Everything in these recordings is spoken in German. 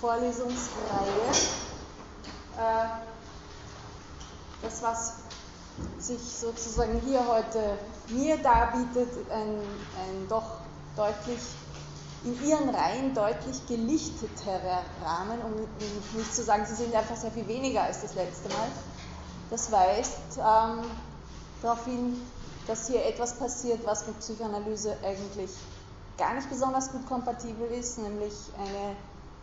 Vorlesungsreihe. Äh, das, was sich sozusagen hier heute mir darbietet, ein, ein doch deutlich in ihren Reihen deutlich gelichteterer Rahmen, um nicht zu sagen, sie sind einfach sehr viel weniger als das letzte Mal. Das weist ähm, darauf hin, dass hier etwas passiert, was mit Psychoanalyse eigentlich gar nicht besonders gut kompatibel ist, nämlich eine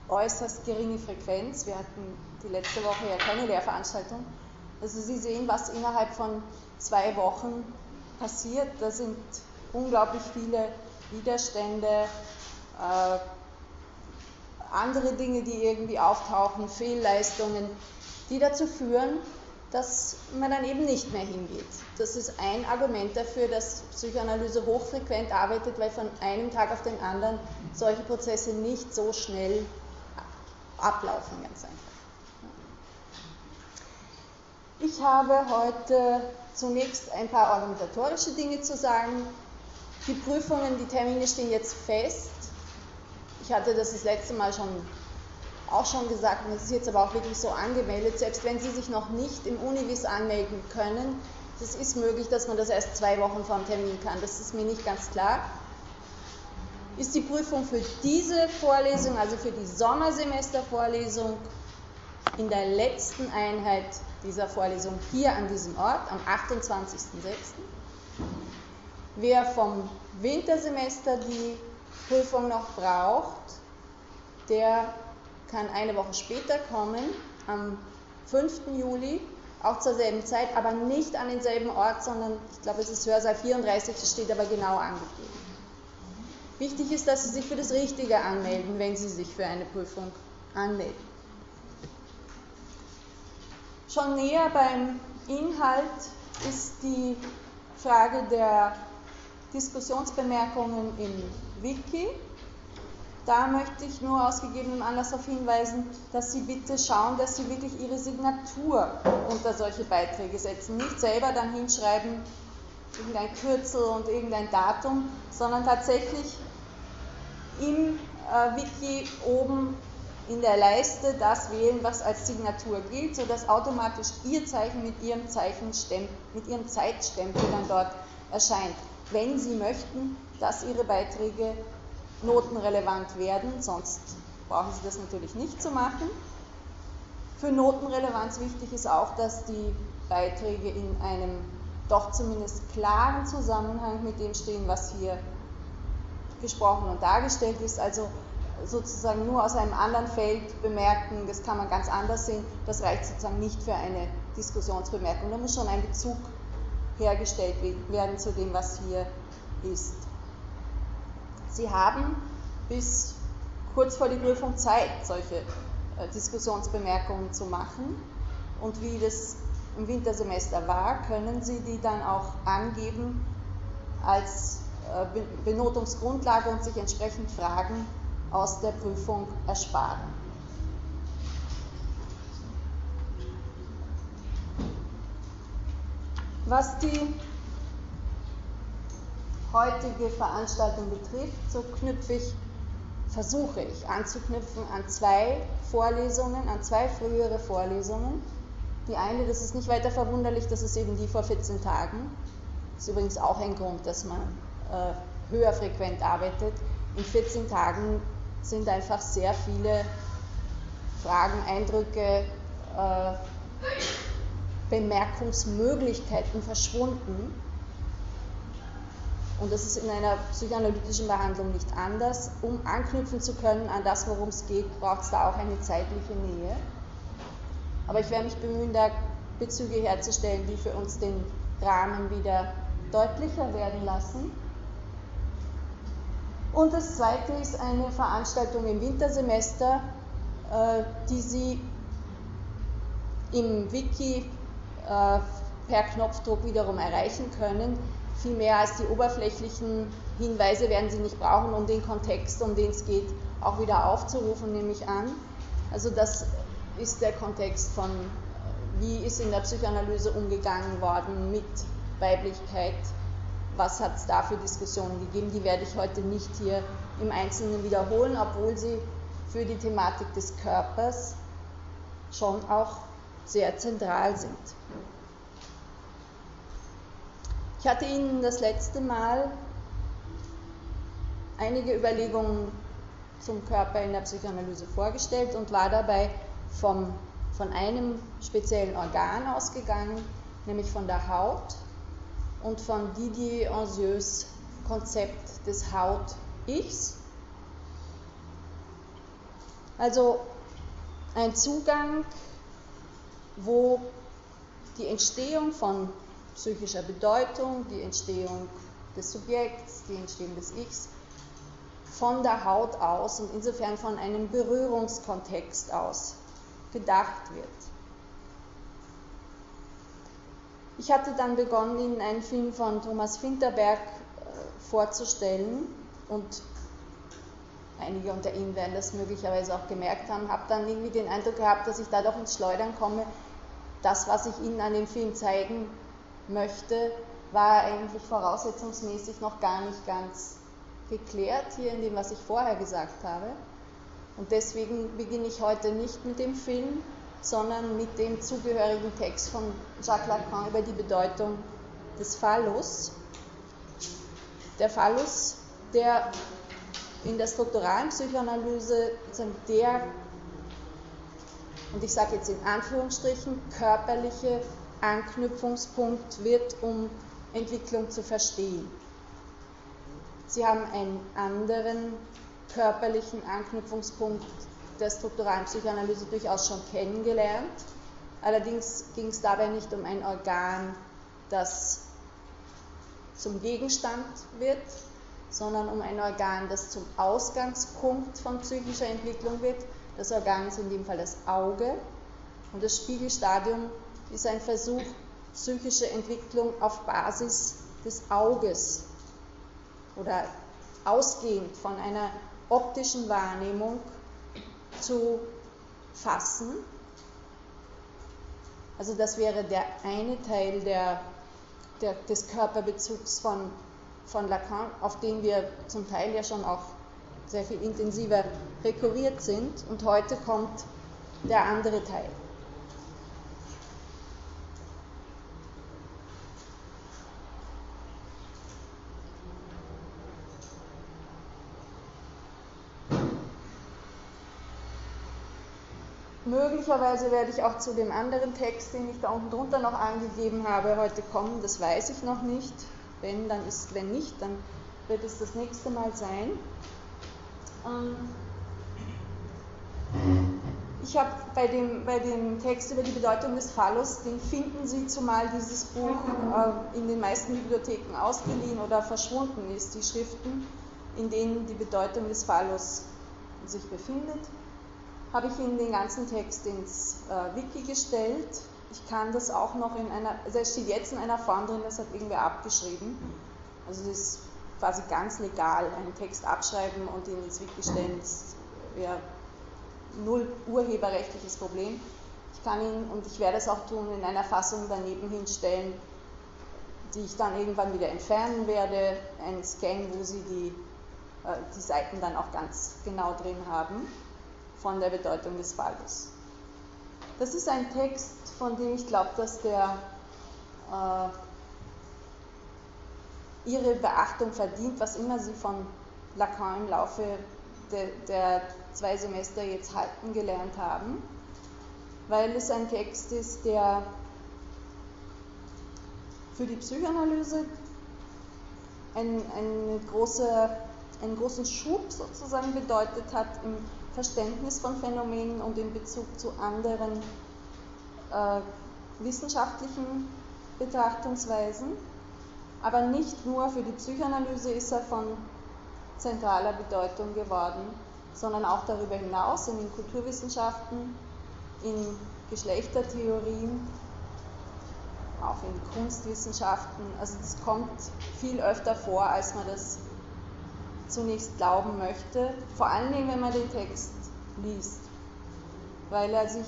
äußerst geringe Frequenz. Wir hatten die letzte Woche ja keine Lehrveranstaltung. Also Sie sehen, was innerhalb von zwei Wochen passiert. Da sind unglaublich viele Widerstände, äh, andere Dinge, die irgendwie auftauchen, Fehlleistungen, die dazu führen, dass man dann eben nicht mehr hingeht. Das ist ein Argument dafür, dass Psychoanalyse hochfrequent arbeitet, weil von einem Tag auf den anderen solche Prozesse nicht so schnell ablaufen, ganz einfach. Ich habe heute zunächst ein paar organisatorische Dinge zu sagen. Die Prüfungen, die Termine stehen jetzt fest. Ich hatte das das letzte Mal schon auch schon gesagt, und das ist jetzt aber auch wirklich so angemeldet, selbst wenn Sie sich noch nicht im Univis anmelden können, das ist möglich, dass man das erst zwei Wochen vor dem Termin kann. Das ist mir nicht ganz klar. Ist die Prüfung für diese Vorlesung, also für die Sommersemestervorlesung, in der letzten Einheit dieser Vorlesung hier an diesem Ort am 28.06. Wer vom Wintersemester die Prüfung noch braucht, der kann eine Woche später kommen, am 5. Juli, auch zur selben Zeit, aber nicht an denselben Ort, sondern ich glaube, es ist Hörsaal 34, das steht aber genau angegeben. Wichtig ist, dass Sie sich für das Richtige anmelden, wenn Sie sich für eine Prüfung anmelden. Schon näher beim Inhalt ist die Frage der Diskussionsbemerkungen im Wiki. Da möchte ich nur aus gegebenem Anlass darauf hinweisen, dass Sie bitte schauen, dass Sie wirklich Ihre Signatur unter solche Beiträge setzen. Nicht selber dann hinschreiben, irgendein Kürzel und irgendein Datum, sondern tatsächlich im äh, Wiki oben in der Leiste das wählen, was als Signatur gilt, sodass automatisch Ihr Zeichen mit Ihrem, mit Ihrem Zeitstempel dann dort erscheint. Wenn Sie möchten, dass Ihre Beiträge notenrelevant werden, sonst brauchen Sie das natürlich nicht zu machen. Für Notenrelevanz wichtig ist auch, dass die Beiträge in einem doch zumindest klaren Zusammenhang mit dem stehen, was hier gesprochen und dargestellt ist. Also sozusagen nur aus einem anderen Feld bemerken, das kann man ganz anders sehen, das reicht sozusagen nicht für eine Diskussionsbemerkung. Da muss schon ein Bezug hergestellt werden zu dem, was hier ist. Sie haben bis kurz vor die Prüfung Zeit, solche äh, Diskussionsbemerkungen zu machen. Und wie das im Wintersemester war, können Sie die dann auch angeben als äh, Benotungsgrundlage und sich entsprechend fragen, aus der Prüfung ersparen. Was die heutige Veranstaltung betrifft, so knüpfe ich, versuche ich anzuknüpfen an zwei Vorlesungen, an zwei frühere Vorlesungen. Die eine, das ist nicht weiter verwunderlich, das ist eben die vor 14 Tagen. Das ist übrigens auch ein Grund, dass man äh, höher frequent arbeitet. In 14 Tagen sind einfach sehr viele Fragen, Eindrücke, äh, Bemerkungsmöglichkeiten verschwunden. Und das ist in einer psychoanalytischen Behandlung nicht anders. Um anknüpfen zu können an das, worum es geht, braucht es da auch eine zeitliche Nähe. Aber ich werde mich bemühen, da Bezüge herzustellen, die für uns den Rahmen wieder deutlicher werden lassen. Und das zweite ist eine Veranstaltung im Wintersemester, äh, die Sie im Wiki äh, per Knopfdruck wiederum erreichen können. Viel mehr als die oberflächlichen Hinweise werden Sie nicht brauchen, um den Kontext, um den es geht, auch wieder aufzurufen, nehme ich an. Also das ist der Kontext von, wie ist in der Psychoanalyse umgegangen worden mit Weiblichkeit, was hat es da für Diskussionen gegeben. Die werde ich heute nicht hier im Einzelnen wiederholen, obwohl sie für die Thematik des Körpers schon auch sehr zentral sind. Ich hatte Ihnen das letzte Mal einige Überlegungen zum Körper in der Psychoanalyse vorgestellt und war dabei vom, von einem speziellen Organ ausgegangen, nämlich von der Haut und von Didier Anzieux Konzept des Haut-Ichs. Also ein Zugang, wo die Entstehung von psychischer Bedeutung, die Entstehung des Subjekts, die Entstehung des Ichs von der Haut aus und insofern von einem Berührungskontext aus gedacht wird. Ich hatte dann begonnen, Ihnen einen Film von Thomas Finterberg äh, vorzustellen und einige unter Ihnen werden das möglicherweise auch gemerkt haben, habe dann irgendwie den Eindruck gehabt, dass ich da doch ins Schleudern komme. Das, was ich Ihnen an dem Film zeigen möchte, war eigentlich voraussetzungsmäßig noch gar nicht ganz geklärt hier in dem, was ich vorher gesagt habe. Und deswegen beginne ich heute nicht mit dem Film, sondern mit dem zugehörigen Text von Jacques Lacan über die Bedeutung des Phallus. Der Phallus, der in der strukturalen Psychoanalyse der, und ich sage jetzt in Anführungsstrichen, körperliche Anknüpfungspunkt wird, um Entwicklung zu verstehen. Sie haben einen anderen körperlichen Anknüpfungspunkt der strukturalen Psychoanalyse durchaus schon kennengelernt. Allerdings ging es dabei nicht um ein Organ, das zum Gegenstand wird, sondern um ein Organ, das zum Ausgangspunkt von psychischer Entwicklung wird. Das Organ ist in dem Fall das Auge und das Spiegelstadium ist ein Versuch, psychische Entwicklung auf Basis des Auges oder ausgehend von einer optischen Wahrnehmung zu fassen. Also das wäre der eine Teil der, der, des Körperbezugs von, von Lacan, auf den wir zum Teil ja schon auch sehr viel intensiver rekurriert sind. Und heute kommt der andere Teil. Möglicherweise werde ich auch zu dem anderen Text, den ich da unten drunter noch angegeben habe, heute kommen. Das weiß ich noch nicht. Wenn, dann ist, wenn nicht, dann wird es das nächste Mal sein. Ähm, ich habe bei dem, bei dem Text über die Bedeutung des Phallus, den finden Sie, zumal dieses Buch äh, in den meisten Bibliotheken ausgeliehen oder verschwunden ist, die Schriften, in denen die Bedeutung des Phallus sich befindet habe ich Ihnen den ganzen Text ins äh, Wiki gestellt. Ich kann das auch noch in einer, also es steht jetzt in einer Form drin, das hat irgendwer abgeschrieben. Also es ist quasi ganz legal, einen Text abschreiben und ihn ins Wiki stellen. Das wäre null urheberrechtliches Problem. Ich kann ihn, und ich werde es auch tun, in einer Fassung daneben hinstellen, die ich dann irgendwann wieder entfernen werde. Ein Scan, wo Sie die, äh, die Seiten dann auch ganz genau drin haben von der Bedeutung des Waldes. Das ist ein Text, von dem ich glaube, dass der äh, ihre Beachtung verdient, was immer Sie von Lacan im Laufe de, der zwei Semester jetzt halten gelernt haben, weil es ein Text ist, der für die Psychoanalyse ein, eine große, einen großen Schub sozusagen bedeutet hat im Verständnis von Phänomenen und in Bezug zu anderen äh, wissenschaftlichen Betrachtungsweisen. Aber nicht nur für die Psychoanalyse ist er von zentraler Bedeutung geworden, sondern auch darüber hinaus in den Kulturwissenschaften, in Geschlechtertheorien, auch in Kunstwissenschaften. Also das kommt viel öfter vor, als man das zunächst glauben möchte, vor allen Dingen, wenn man den Text liest, weil er sich,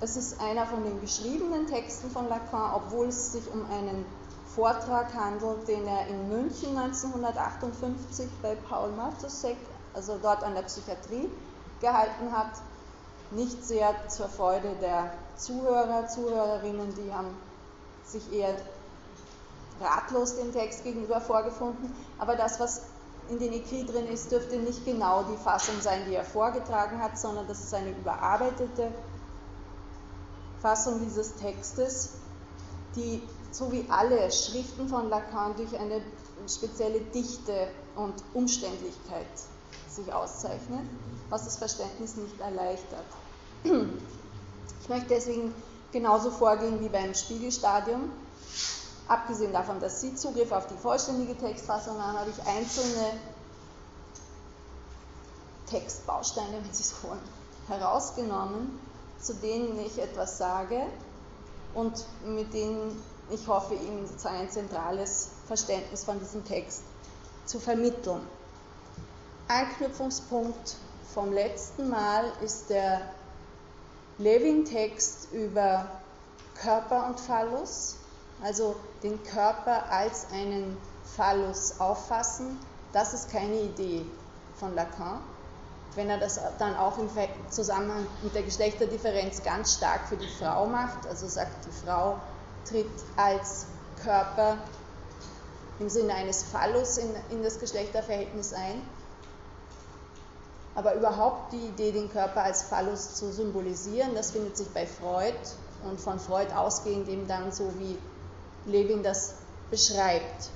es ist einer von den geschriebenen Texten von Lacan, obwohl es sich um einen Vortrag handelt, den er in München 1958 bei Paul Matusek, also dort an der Psychiatrie, gehalten hat. Nicht sehr zur Freude der Zuhörer, Zuhörerinnen, die haben sich eher ratlos dem Text gegenüber vorgefunden. Aber das, was in den Ekri drin ist, dürfte nicht genau die Fassung sein, die er vorgetragen hat, sondern das ist eine überarbeitete Fassung dieses Textes, die so wie alle Schriften von Lacan durch eine spezielle Dichte und Umständlichkeit sich auszeichnet, was das Verständnis nicht erleichtert. Ich möchte deswegen genauso vorgehen wie beim Spiegelstadium. Abgesehen davon, dass Sie Zugriff auf die vollständige Textfassung haben, habe ich einzelne Textbausteine, wenn Sie es wollen, herausgenommen, zu denen ich etwas sage und mit denen ich hoffe, Ihnen sozusagen ein zentrales Verständnis von diesem Text zu vermitteln. Anknüpfungspunkt vom letzten Mal ist der Levin-Text über Körper und Phallus, also den Körper als einen Phallus auffassen. Das ist keine Idee von Lacan. Wenn er das dann auch im Zusammenhang mit der Geschlechterdifferenz ganz stark für die Frau macht, also sagt, die Frau tritt als Körper im Sinne eines Phallus in, in das Geschlechterverhältnis ein. Aber überhaupt die Idee, den Körper als Phallus zu symbolisieren, das findet sich bei Freud und von Freud ausgehend eben dann so, wie Levin das beschreibt.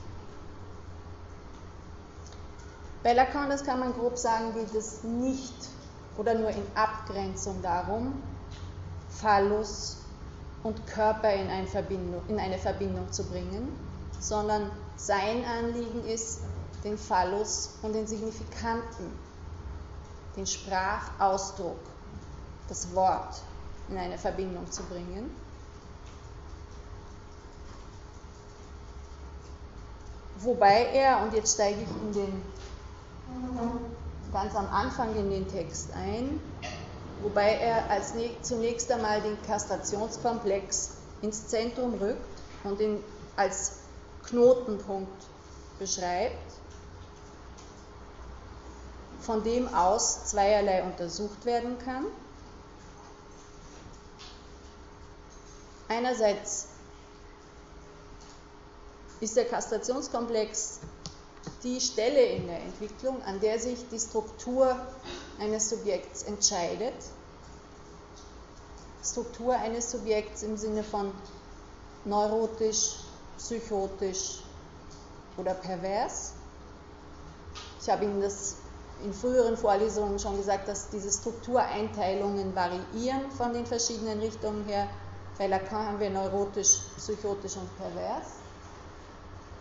Bei Lacan, das kann man grob sagen, geht es nicht oder nur in Abgrenzung darum, Phallus und Körper in Verbindung, in eine Verbindung zu bringen, sondern sein Anliegen ist, den Phallus und den Signifikanten, den Sprachausdruck, das Wort in eine Verbindung zu bringen. Wobei er, und jetzt steige ich in den, ganz am Anfang in den Text ein, wobei er als zunächst einmal den Kastrationskomplex ins Zentrum rückt und ihn als Knotenpunkt beschreibt, von dem aus zweierlei untersucht werden kann. Einerseits ist der Kastrationskomplex die Stelle in der Entwicklung, an der sich die Struktur eines Subjekts entscheidet. Struktur eines Subjekts im Sinne von neurotisch, psychotisch oder pervers. Ich habe Ihnen das in früheren Vorlesungen schon gesagt, dass diese Struktureinteilungen variieren von den verschiedenen Richtungen her. Bei Lacan haben wir neurotisch, psychotisch und pervers.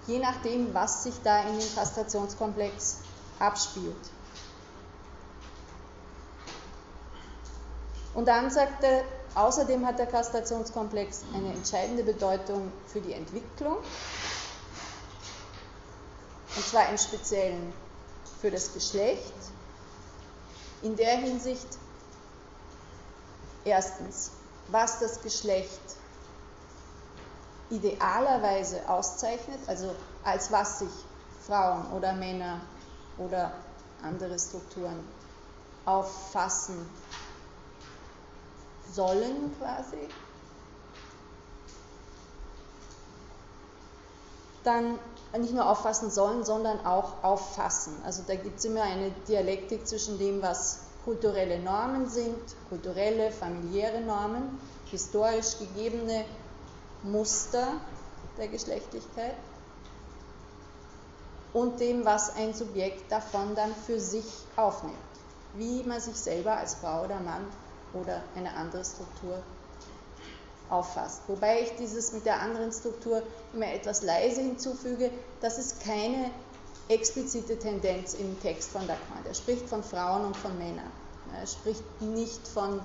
Je nachdem, was sich da in dem Kastrationskomplex abspielt. Und dann sagt er, außerdem hat der Kastrationskomplex eine entscheidende Bedeutung für die Entwicklung, und zwar im Speziellen für das Geschlecht. In der Hinsicht, erstens, was das Geschlecht idealerweise auszeichnet, also als was sich Frauen oder Männer oder andere Strukturen auffassen sollen quasi, dann nicht nur auffassen sollen, sondern auch auffassen. Also da gibt es immer eine Dialektik zwischen dem, was kulturelle Normen sind, kulturelle, familiäre Normen, historisch gegebene Muster der Geschlechtlichkeit und dem, was ein Subjekt davon dann für sich aufnimmt, wie man sich selber als Frau oder Mann oder eine andere Struktur auffasst. Wobei ich dieses mit der anderen Struktur immer etwas leise hinzufüge, das ist keine explizite Tendenz im Text von Lacan. Er spricht von Frauen und von Männern. Er spricht nicht von,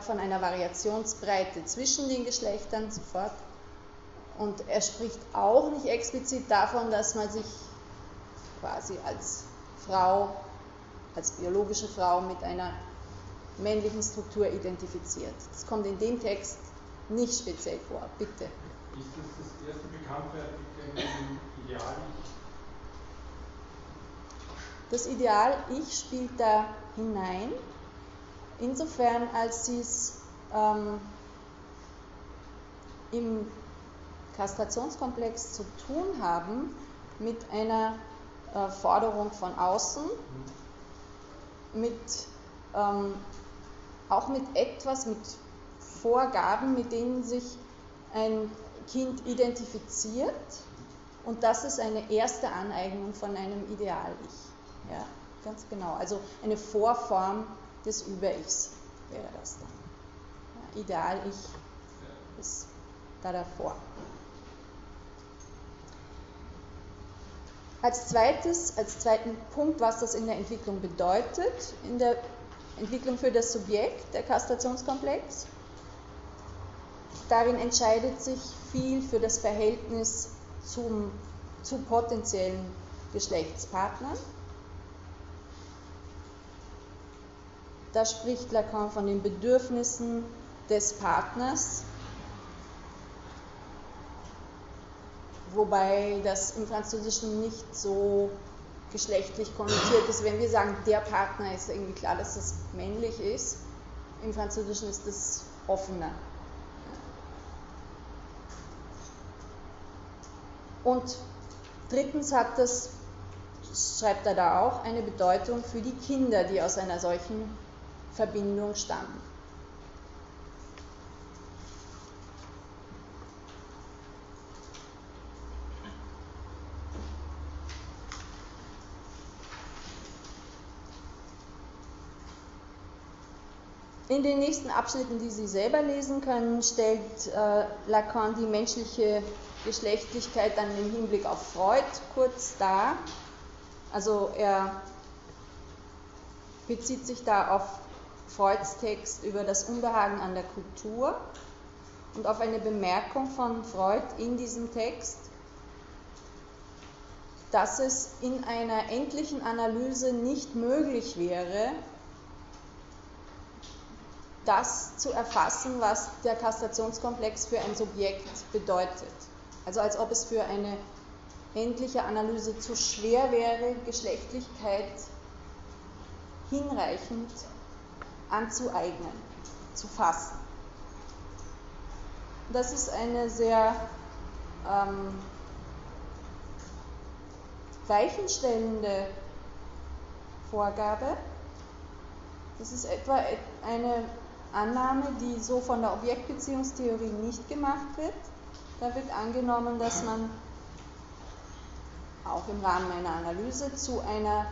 von einer Variationsbreite zwischen den Geschlechtern sofort. Und er spricht auch nicht explizit davon, dass man sich quasi als Frau als biologische Frau mit einer männlichen Struktur identifiziert. Das kommt in dem Text nicht speziell vor. Bitte. Ist das das erste bekannte Artikel im Ideal? Das Ideal-Ich spielt da hinein, insofern als sie es ähm, im Kastrationskomplex zu tun haben mit einer äh, Forderung von außen, mit, ähm, auch mit etwas, mit Vorgaben, mit denen sich ein Kind identifiziert und das ist eine erste Aneignung von einem Ideal-Ich. Ja, ganz genau. Also eine Vorform des Über-Ichs wäre das dann. Ja, Ideal-Ich ist da davor. Als zweites, als zweiten Punkt, was das in der Entwicklung bedeutet, in der Entwicklung für das Subjekt, der Kastrationskomplex. Darin entscheidet sich viel für das Verhältnis zum, zu potenziellen Geschlechtspartnern. Da spricht Lacan von den Bedürfnissen des Partners, wobei das im Französischen nicht so geschlechtlich konnotiert ist. Wenn wir sagen, der Partner, ist irgendwie klar, dass das männlich ist. Im Französischen ist das offener. Und drittens hat das, schreibt er da auch, eine Bedeutung für die Kinder, die aus einer solchen Verbindung stammen. In den nächsten Abschnitten, die Sie selber lesen können, stellt äh, Lacan die menschliche Geschlechtlichkeit dann im Hinblick auf Freud kurz dar. Also er bezieht sich da auf Freuds Text über das Unbehagen an der Kultur und auf eine Bemerkung von Freud in diesem Text, dass es in einer endlichen Analyse nicht möglich wäre, das zu erfassen, was der Kastrationskomplex für ein Subjekt bedeutet. Also als ob es für eine endliche Analyse zu schwer wäre, Geschlechtlichkeit hinreichend anzueignen, zu fassen. Das ist eine sehr ähm, weichenstellende Vorgabe. Das ist etwa eine Annahme, die so von der Objektbeziehungstheorie nicht gemacht wird. Da wird angenommen, dass man auch im Rahmen einer Analyse zu einer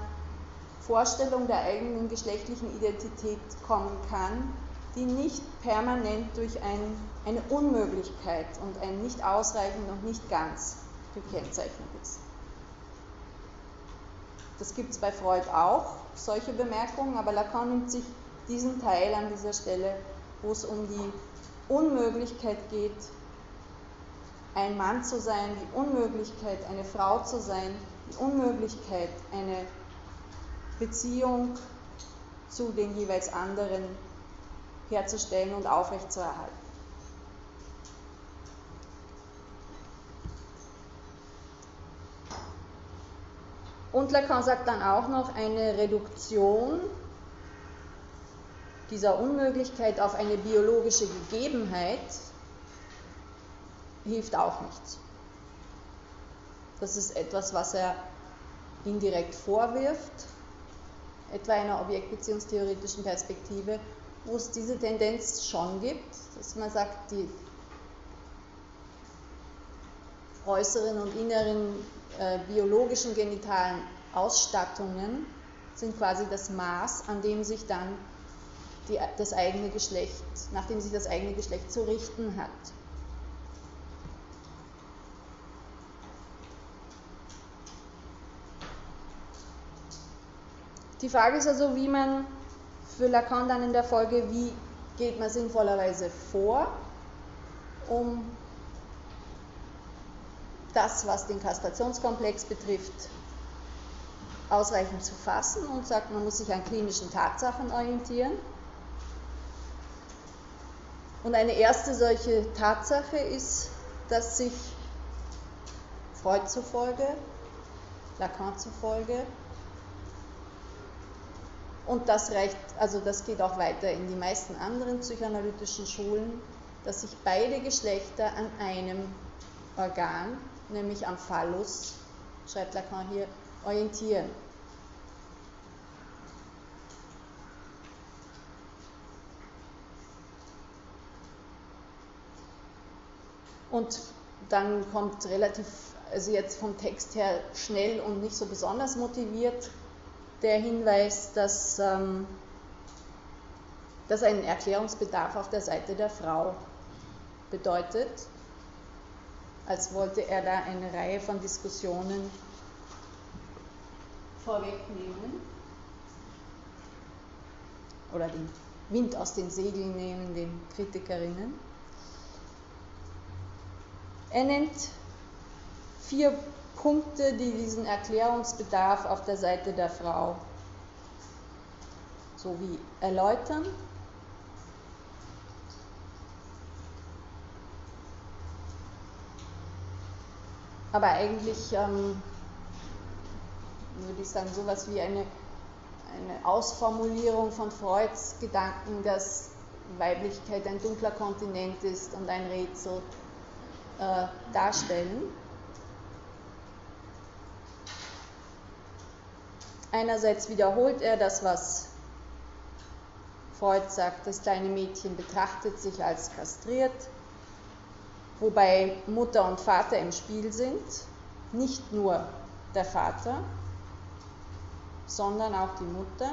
Vorstellung der eigenen geschlechtlichen Identität kommen kann, die nicht permanent durch ein, eine Unmöglichkeit und ein nicht ausreichend und nicht ganz gekennzeichnet ist. Das gibt es bei Freud auch, solche Bemerkungen, aber Lacan nimmt sich diesen Teil an dieser Stelle, wo es um die Unmöglichkeit geht, ein Mann zu sein, die Unmöglichkeit, eine Frau zu sein, die Unmöglichkeit, eine Beziehung zu den jeweils anderen herzustellen und aufrechtzuerhalten. Und Lacan sagt dann auch noch, eine Reduktion dieser Unmöglichkeit auf eine biologische Gegebenheit hilft auch nichts. Das ist etwas, was er indirekt vorwirft, etwa einer objektbeziehungstheoretischen Perspektive, wo es diese Tendenz schon gibt, dass man sagt, die äußeren und inneren äh, biologischen genitalen Ausstattungen sind quasi das Maß, an dem sich dann die, das eigene Geschlecht, nachdem sich das eigene Geschlecht zu richten hat. Die Frage ist also, wie man für Lacan dann in der Folge, wie geht man sinnvollerweise vor, um das, was den Kastrationskomplex betrifft, ausreichend zu fassen und sagt, man muss sich an klinischen Tatsachen orientieren. Und eine erste solche Tatsache ist, dass sich Freud zufolge, Lacan zufolge, und das reicht, also das geht auch weiter in die meisten anderen psychoanalytischen Schulen, dass sich beide Geschlechter an einem Organ, nämlich am Phallus, schreibt Lacan hier, orientieren. Und dann kommt relativ, also jetzt vom Text her schnell und nicht so besonders motiviert der Hinweis, dass ähm, das einen Erklärungsbedarf auf der Seite der Frau bedeutet, als wollte er da eine Reihe von Diskussionen vorwegnehmen oder den Wind aus den Segeln nehmen, den Kritikerinnen. Er nennt vier Punkte, die diesen Erklärungsbedarf auf der Seite der Frau sowie erläutern. Aber eigentlich ähm, würde ich sagen, sowas wie eine, eine Ausformulierung von Freuds Gedanken, dass Weiblichkeit ein dunkler Kontinent ist und ein Rätsel äh, darstellen. Einerseits wiederholt er das, was Freud sagt, das kleine Mädchen betrachtet sich als kastriert, wobei Mutter und Vater im Spiel sind, nicht nur der Vater, sondern auch die Mutter.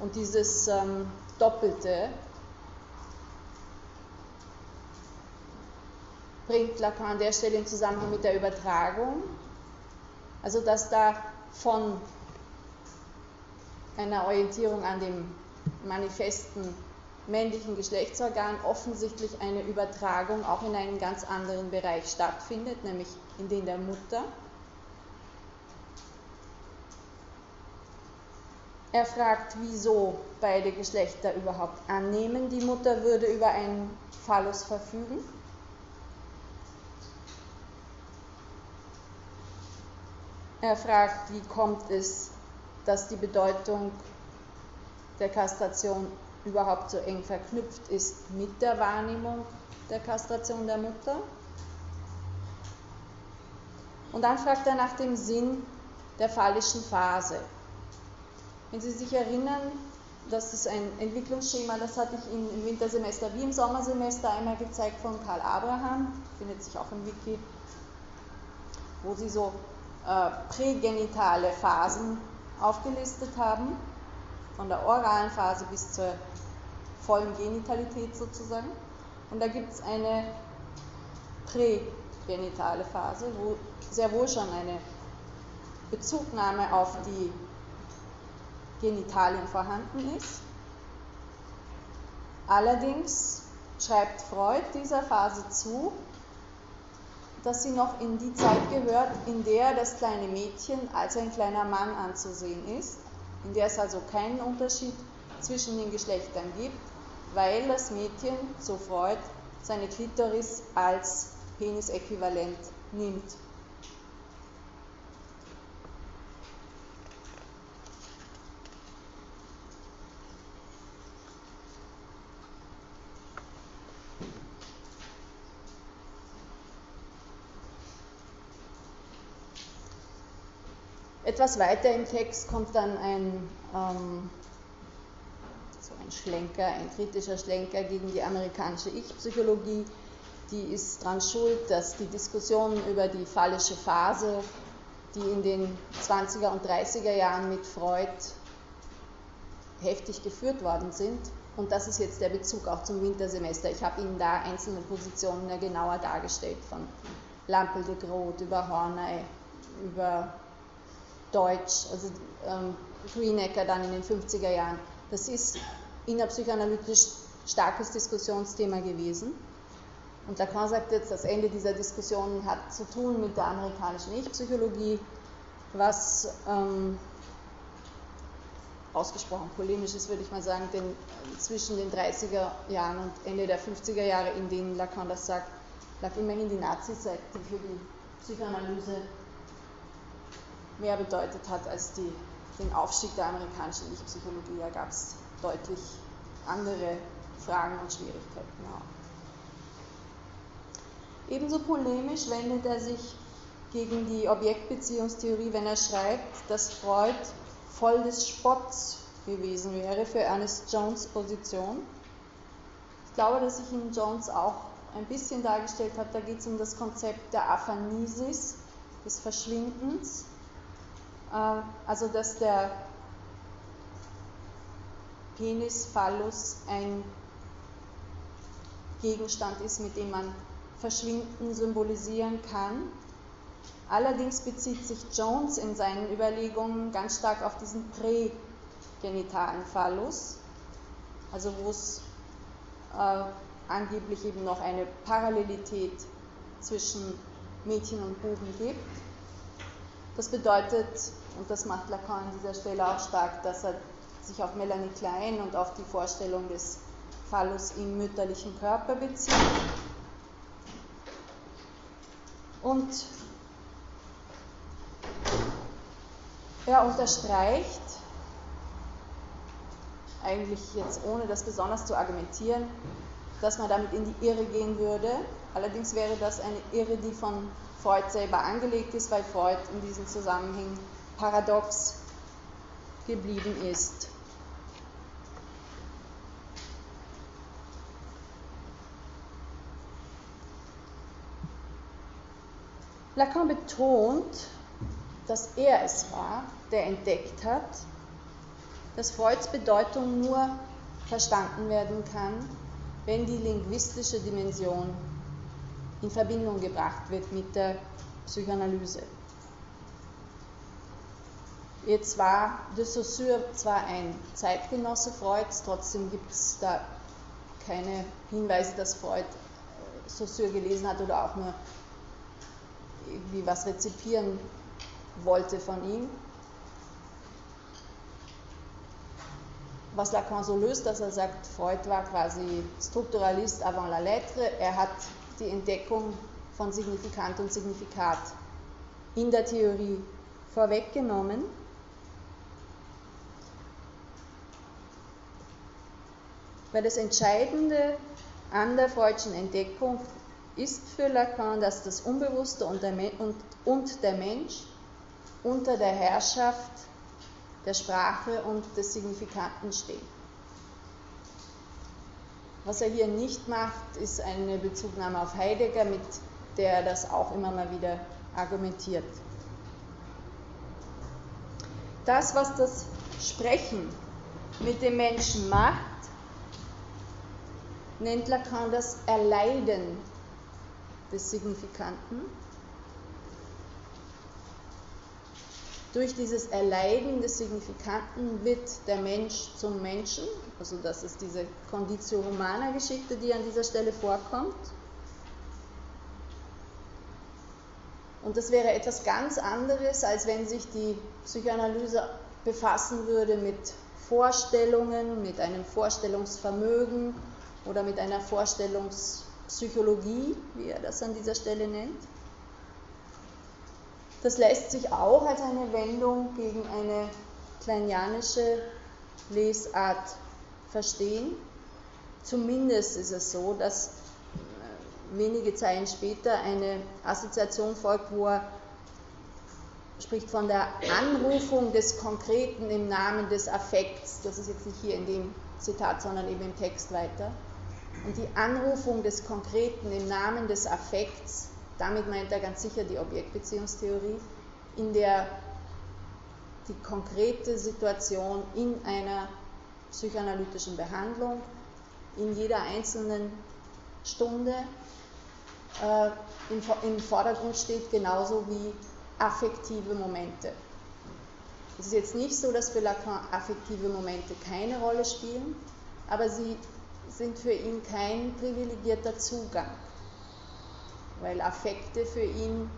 Und dieses ähm, Doppelte bringt Lacan an der Stelle in Zusammenhang mit der Übertragung, also dass da von einer Orientierung an dem manifesten männlichen Geschlechtsorgan offensichtlich eine Übertragung auch in einen ganz anderen Bereich stattfindet, nämlich in den der Mutter. Er fragt, wieso beide Geschlechter überhaupt annehmen, die Mutter würde über einen Phallus verfügen. Er fragt, wie kommt es, dass die Bedeutung der Kastration überhaupt so eng verknüpft ist mit der Wahrnehmung der Kastration der Mutter. Und dann fragt er nach dem Sinn der phallischen Phase. Wenn Sie sich erinnern, das ist ein Entwicklungsschema, das hatte ich im Wintersemester wie im Sommersemester einmal gezeigt von Karl Abraham, findet sich auch im Wiki, wo Sie so äh, prägenitale Phasen aufgelistet haben, von der oralen Phase bis zur vollen Genitalität sozusagen. Und da gibt es eine prägenitale Phase, wo sehr wohl schon eine Bezugnahme auf die Genitalien vorhanden ist. Allerdings schreibt Freud dieser Phase zu, dass sie noch in die Zeit gehört, in der das kleine Mädchen als ein kleiner Mann anzusehen ist, in der es also keinen Unterschied zwischen den Geschlechtern gibt, weil das Mädchen, so Freud, seine Klitoris als Penisäquivalent nimmt. Etwas weiter im Text kommt dann ein, ähm, so ein Schlenker, ein kritischer Schlenker gegen die amerikanische Ich-Psychologie. Die ist daran schuld, dass die Diskussionen über die phallische Phase, die in den 20er und 30er Jahren mit Freud heftig geführt worden sind. Und das ist jetzt der Bezug auch zum Wintersemester. Ich habe Ihnen da einzelne Positionen genauer dargestellt, von Lampel de Groot über Horney, über Deutsch, also ähm, Greenecker dann in den 50er Jahren. Das ist innerpsychoanalytisch starkes Diskussionsthema gewesen. Und Lacan sagt jetzt, das Ende dieser Diskussion hat zu tun mit der amerikanischen Ich-Psychologie, was ähm, ausgesprochen polemisch ist, würde ich mal sagen, denn zwischen den 30er Jahren und Ende der 50er Jahre, in denen Lacan das sagt, lag immerhin die Nazi-Seite für die Psychoanalyse mehr bedeutet hat als die den Aufstieg der amerikanischen Lichtpsychologie, da gab es deutlich andere Fragen und Schwierigkeiten auch. Ebenso polemisch wendet er sich gegen die Objektbeziehungstheorie, wenn er schreibt, dass Freud voll des Spotts gewesen wäre für Ernest Jones Position. Ich glaube, dass ich in Jones auch ein bisschen dargestellt habe. Da geht es um das Konzept der Aphanisis, des Verschwindens. Äh, also, dass der Penis, Phallus ein Gegenstand ist, mit dem man Verschwinden symbolisieren kann. Allerdings bezieht sich Jones in seinen Überlegungen ganz stark auf diesen prägenitalen Phallus, also wo es äh, angeblich eben noch eine Parallelität zwischen Mädchen und Buben gibt. Das bedeutet, und das macht Lacan an dieser Stelle auch stark, dass er sich auf Melanie Klein und auf die Vorstellung des Phallus im mütterlichen Körper bezieht. Und er unterstreicht, eigentlich jetzt ohne das besonders zu argumentieren, dass man damit in die Irre gehen würde. Allerdings wäre das eine Irre, die von Freud selber angelegt ist, weil Freud in diesen Zusammenhängen paradox geblieben ist. Lacan betont, dass er es war, der entdeckt hat, dass Freuds Bedeutung nur verstanden werden kann, wenn die linguistische Dimension in Verbindung gebracht wird mit der Psychoanalyse. Jetzt war de Saussure zwar ein Zeitgenosse Freuds, trotzdem gibt es da keine Hinweise, dass Freud Saussure gelesen hat oder auch nur irgendwie was rezipieren wollte von ihm. Was Lacan so löst, dass er sagt, Freud war quasi Strukturalist avant la lettre, er hat die Entdeckung von Signifikant und Signifikat in der Theorie vorweggenommen. Weil das Entscheidende an der Freudschen Entdeckung ist für Lacan, dass das Unbewusste und der, und, und der Mensch unter der Herrschaft der Sprache und des Signifikanten stehen. Was er hier nicht macht, ist eine Bezugnahme auf Heidegger, mit der er das auch immer mal wieder argumentiert. Das, was das Sprechen mit dem Menschen macht, nennt Lacan das Erleiden des Signifikanten. Durch dieses Erleiden des Signifikanten wird der Mensch zum Menschen, also das ist diese Conditio Humana Geschichte, die an dieser Stelle vorkommt. Und das wäre etwas ganz anderes, als wenn sich die Psychoanalyse befassen würde mit Vorstellungen, mit einem Vorstellungsvermögen oder mit einer Vorstellungs Psychologie, wie er das an dieser Stelle nennt. Das lässt sich auch als eine Wendung gegen eine kleinianische Lesart verstehen. Zumindest ist es so, dass äh, wenige Zeilen später eine Assoziation folgt, wo er spricht von der Anrufung des Konkreten im Namen des Affekts. Das ist jetzt nicht hier in dem Zitat, sondern eben im Text weiter. Und die Anrufung des Konkreten im Namen des Affekts, damit meint er ganz sicher die Objektbeziehungstheorie, in der die konkrete Situation in einer psychoanalytischen Behandlung in jeder einzelnen Stunde äh, im, im Vordergrund steht, genauso wie affektive Momente. Es ist jetzt nicht so, dass für Lacan affektive Momente keine Rolle spielen, aber sie sind für ihn kein privilegierter Zugang, weil Affekte für ihn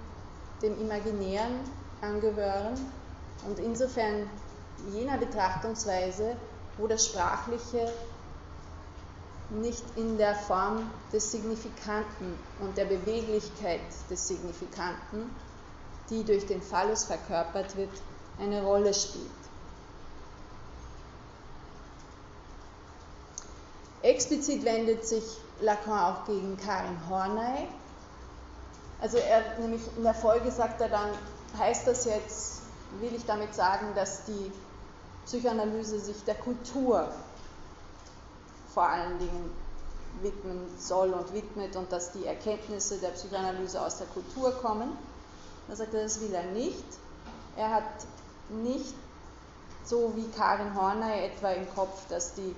dem Imaginären angehören und insofern jener Betrachtungsweise, wo das Sprachliche nicht in der Form des Signifikanten und der Beweglichkeit des Signifikanten, die durch den Phallus verkörpert wird, eine Rolle spielt. Explizit wendet sich Lacan auch gegen Karin Horney. Also er nämlich in der Folge sagt er dann, heißt das jetzt, will ich damit sagen, dass die Psychoanalyse sich der Kultur vor allen Dingen widmen soll und widmet und dass die Erkenntnisse der Psychoanalyse aus der Kultur kommen. Da sagt er, das will er nicht. Er hat nicht so wie Karin Horney etwa im Kopf, dass die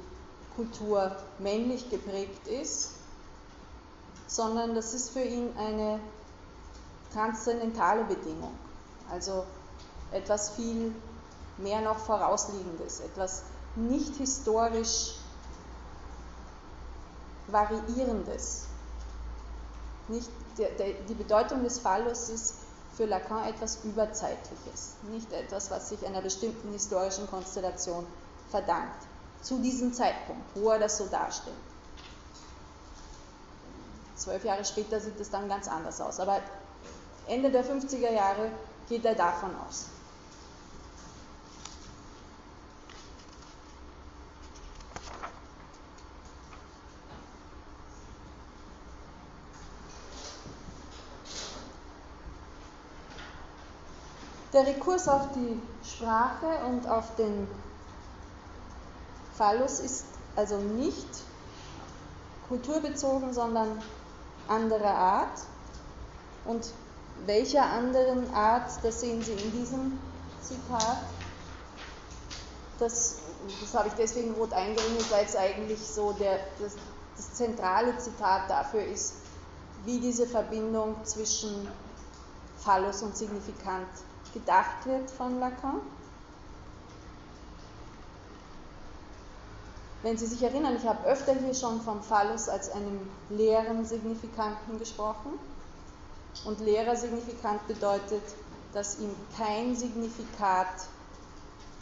Kultur männlich geprägt ist, sondern das ist für ihn eine transzendentale Bedingung, also etwas viel mehr noch Vorausliegendes, etwas nicht historisch Variierendes. Nicht, der, der, die Bedeutung des Phallus ist für Lacan etwas Überzeitliches, nicht etwas, was sich einer bestimmten historischen Konstellation verdankt. Zu diesem Zeitpunkt, wo er das so darstellt. Zwölf Jahre später sieht es dann ganz anders aus, aber Ende der 50er Jahre geht er davon aus. Der Rekurs auf die Sprache und auf den Phallus ist also nicht kulturbezogen, sondern anderer Art. Und welcher anderen Art, das sehen Sie in diesem Zitat. Das, das habe ich deswegen rot eingeringelt, weil es eigentlich so der, das, das zentrale Zitat dafür ist, wie diese Verbindung zwischen Phallus und Signifikant gedacht wird von Lacan. Wenn Sie sich erinnern, ich habe öfter hier schon vom Phallus als einem leeren Signifikanten gesprochen. Und leerer Signifikant bedeutet, dass ihm kein Signifikat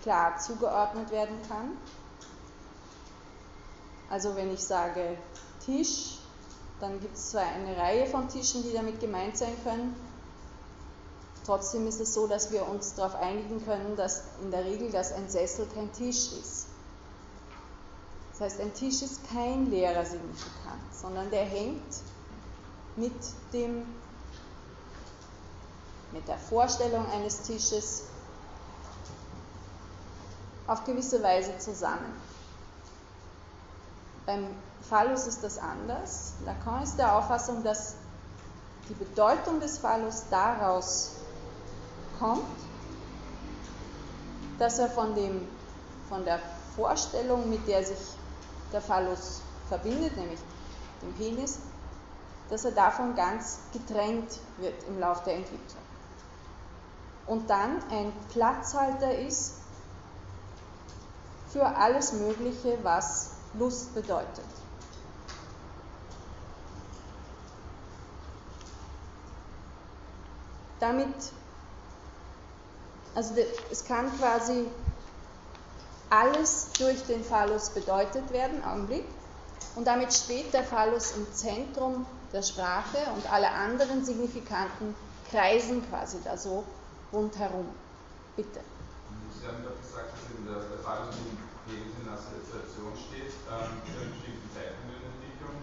klar zugeordnet werden kann. Also wenn ich sage Tisch, dann gibt es zwar eine Reihe von Tischen, die damit gemeint sein können, Trotzdem ist es so, dass wir uns darauf einigen können, dass in der Regel, dass ein Sessel kein Tisch ist. Das heißt, ein Tisch ist kein leerer Signifikant, sondern der hängt mit, dem, mit der Vorstellung eines Tisches auf gewisse Weise zusammen. Beim Phallus ist das anders. Lacan ist der Auffassung, dass die Bedeutung des Phallus daraus kommt, dass er von, dem, von der Vorstellung, mit der sich der Phallus verbindet, nämlich dem Penis, dass er davon ganz getrennt wird im Laufe der Entwicklung. Und dann ein Platzhalter ist für alles Mögliche, was Lust bedeutet. Damit also es kann quasi alles durch den Phallus bedeutet werden, Augenblick. Und damit steht der Phallus im Zentrum der Sprache und alle anderen Signifikanten kreisen quasi da so rundherum. Bitte. Sie haben gerade gesagt, dass in der, der Phallus in in Assoziation steht, ähm, zu einem bestimmten Zeitpunkt in der Entwicklung.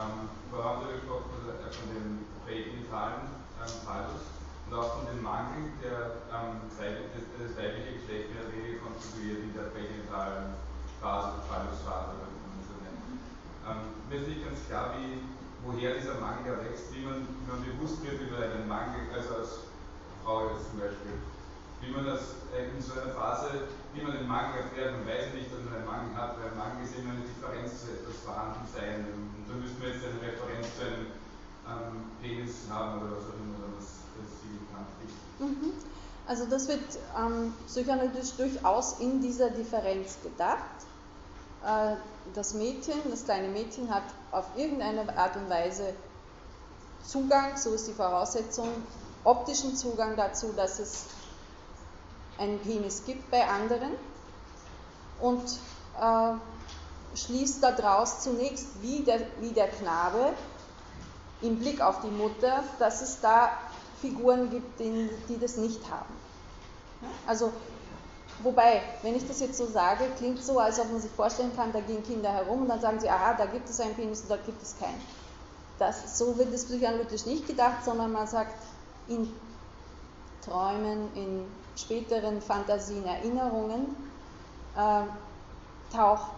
Ähm, vorher haben Sie gesprochen von dem prägenitalen ähm, Phallus auch von dem Mangel, der ähm, das, das weibliche Geschlecht in der Regel konstituiert in der prägenitalen Phase, Phallusphase, oder wie man so nennt. Ähm, mir ist nicht ganz klar, wie, woher dieser Mangel erwächst, wie man, wie man bewusst wird über einen Mangel, also als Frau jetzt zum Beispiel, wie man das äh, in so einer Phase, wie man den Mangel erfährt, man weiß nicht, dass man einen Mangel hat, weil ein Mangel ist immer eine Differenz zu etwas vorhanden sein. Und da müssten wir jetzt eine Referenz zu einem ähm, Penis haben oder was auch immer. Mhm. Also das wird ähm, psychoanalytisch durchaus in dieser Differenz gedacht. Äh, das Mädchen, das kleine Mädchen hat auf irgendeine Art und Weise Zugang, so ist die Voraussetzung, optischen Zugang dazu, dass es einen Penis gibt bei anderen und äh, schließt daraus zunächst wie der, wie der Knabe im Blick auf die Mutter, dass es da Figuren gibt, die, die das nicht haben. Also Wobei, wenn ich das jetzt so sage, klingt so, als ob man sich vorstellen kann, da gehen Kinder herum und dann sagen sie, aha, da gibt es einen Penis und da gibt es keinen. Das, so wird es psychoanalytisch nicht gedacht, sondern man sagt, in Träumen, in späteren Fantasien, Erinnerungen äh, taucht,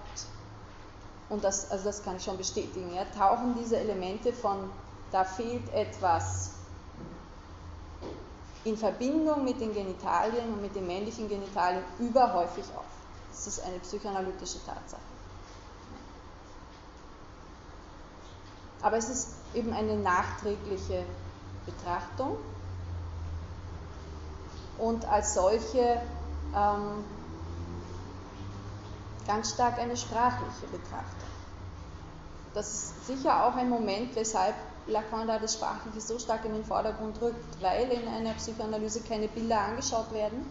und das, also das kann ich schon bestätigen, ja, tauchen diese Elemente von, da fehlt etwas in Verbindung mit den Genitalien und mit den männlichen Genitalien überhäufig auf. Das ist eine psychoanalytische Tatsache. Aber es ist eben eine nachträgliche Betrachtung und als solche ähm, ganz stark eine sprachliche Betrachtung. Das ist sicher auch ein Moment, weshalb Lacan da das Sprachliche so stark in den Vordergrund rückt, weil in einer Psychoanalyse keine Bilder angeschaut werden,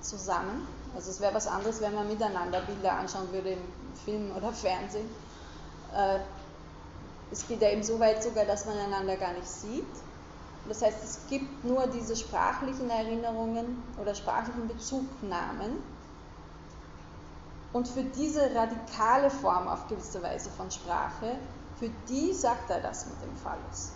zusammen. Also es wäre was anderes, wenn man miteinander Bilder anschauen würde im Film oder Fernsehen. Äh, es geht ja eben so weit sogar, dass man einander gar nicht sieht. Das heißt, es gibt nur diese sprachlichen Erinnerungen oder sprachlichen Bezugnahmen. Und für diese radikale Form auf gewisse Weise von Sprache für die sagt er das mit dem Phallus.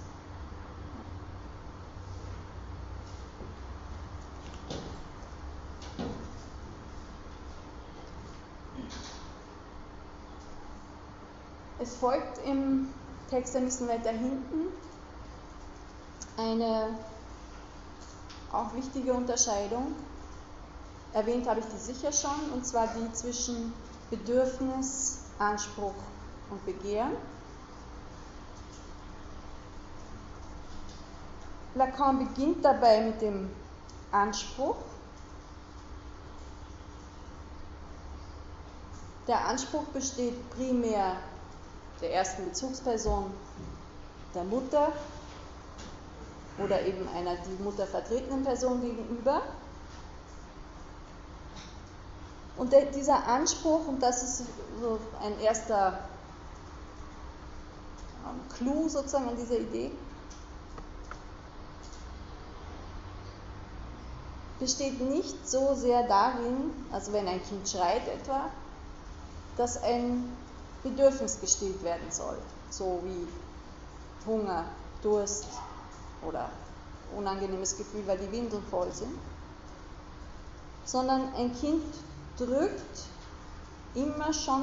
Es folgt im Text ein bisschen weiter hinten eine auch wichtige Unterscheidung. Erwähnt habe ich die sicher schon, und zwar die zwischen Bedürfnis, Anspruch und Begehren. Lacan beginnt dabei mit dem Anspruch. Der Anspruch besteht primär der ersten Bezugsperson, der Mutter oder eben einer die Mutter vertretenen Person gegenüber. Und der, dieser Anspruch, und das ist so ein erster ähm, Clou sozusagen an dieser Idee, besteht nicht so sehr darin, also wenn ein Kind schreit etwa, dass ein Bedürfnis gestillt werden soll, so wie Hunger, Durst oder unangenehmes Gefühl, weil die Windeln voll sind, sondern ein Kind drückt immer schon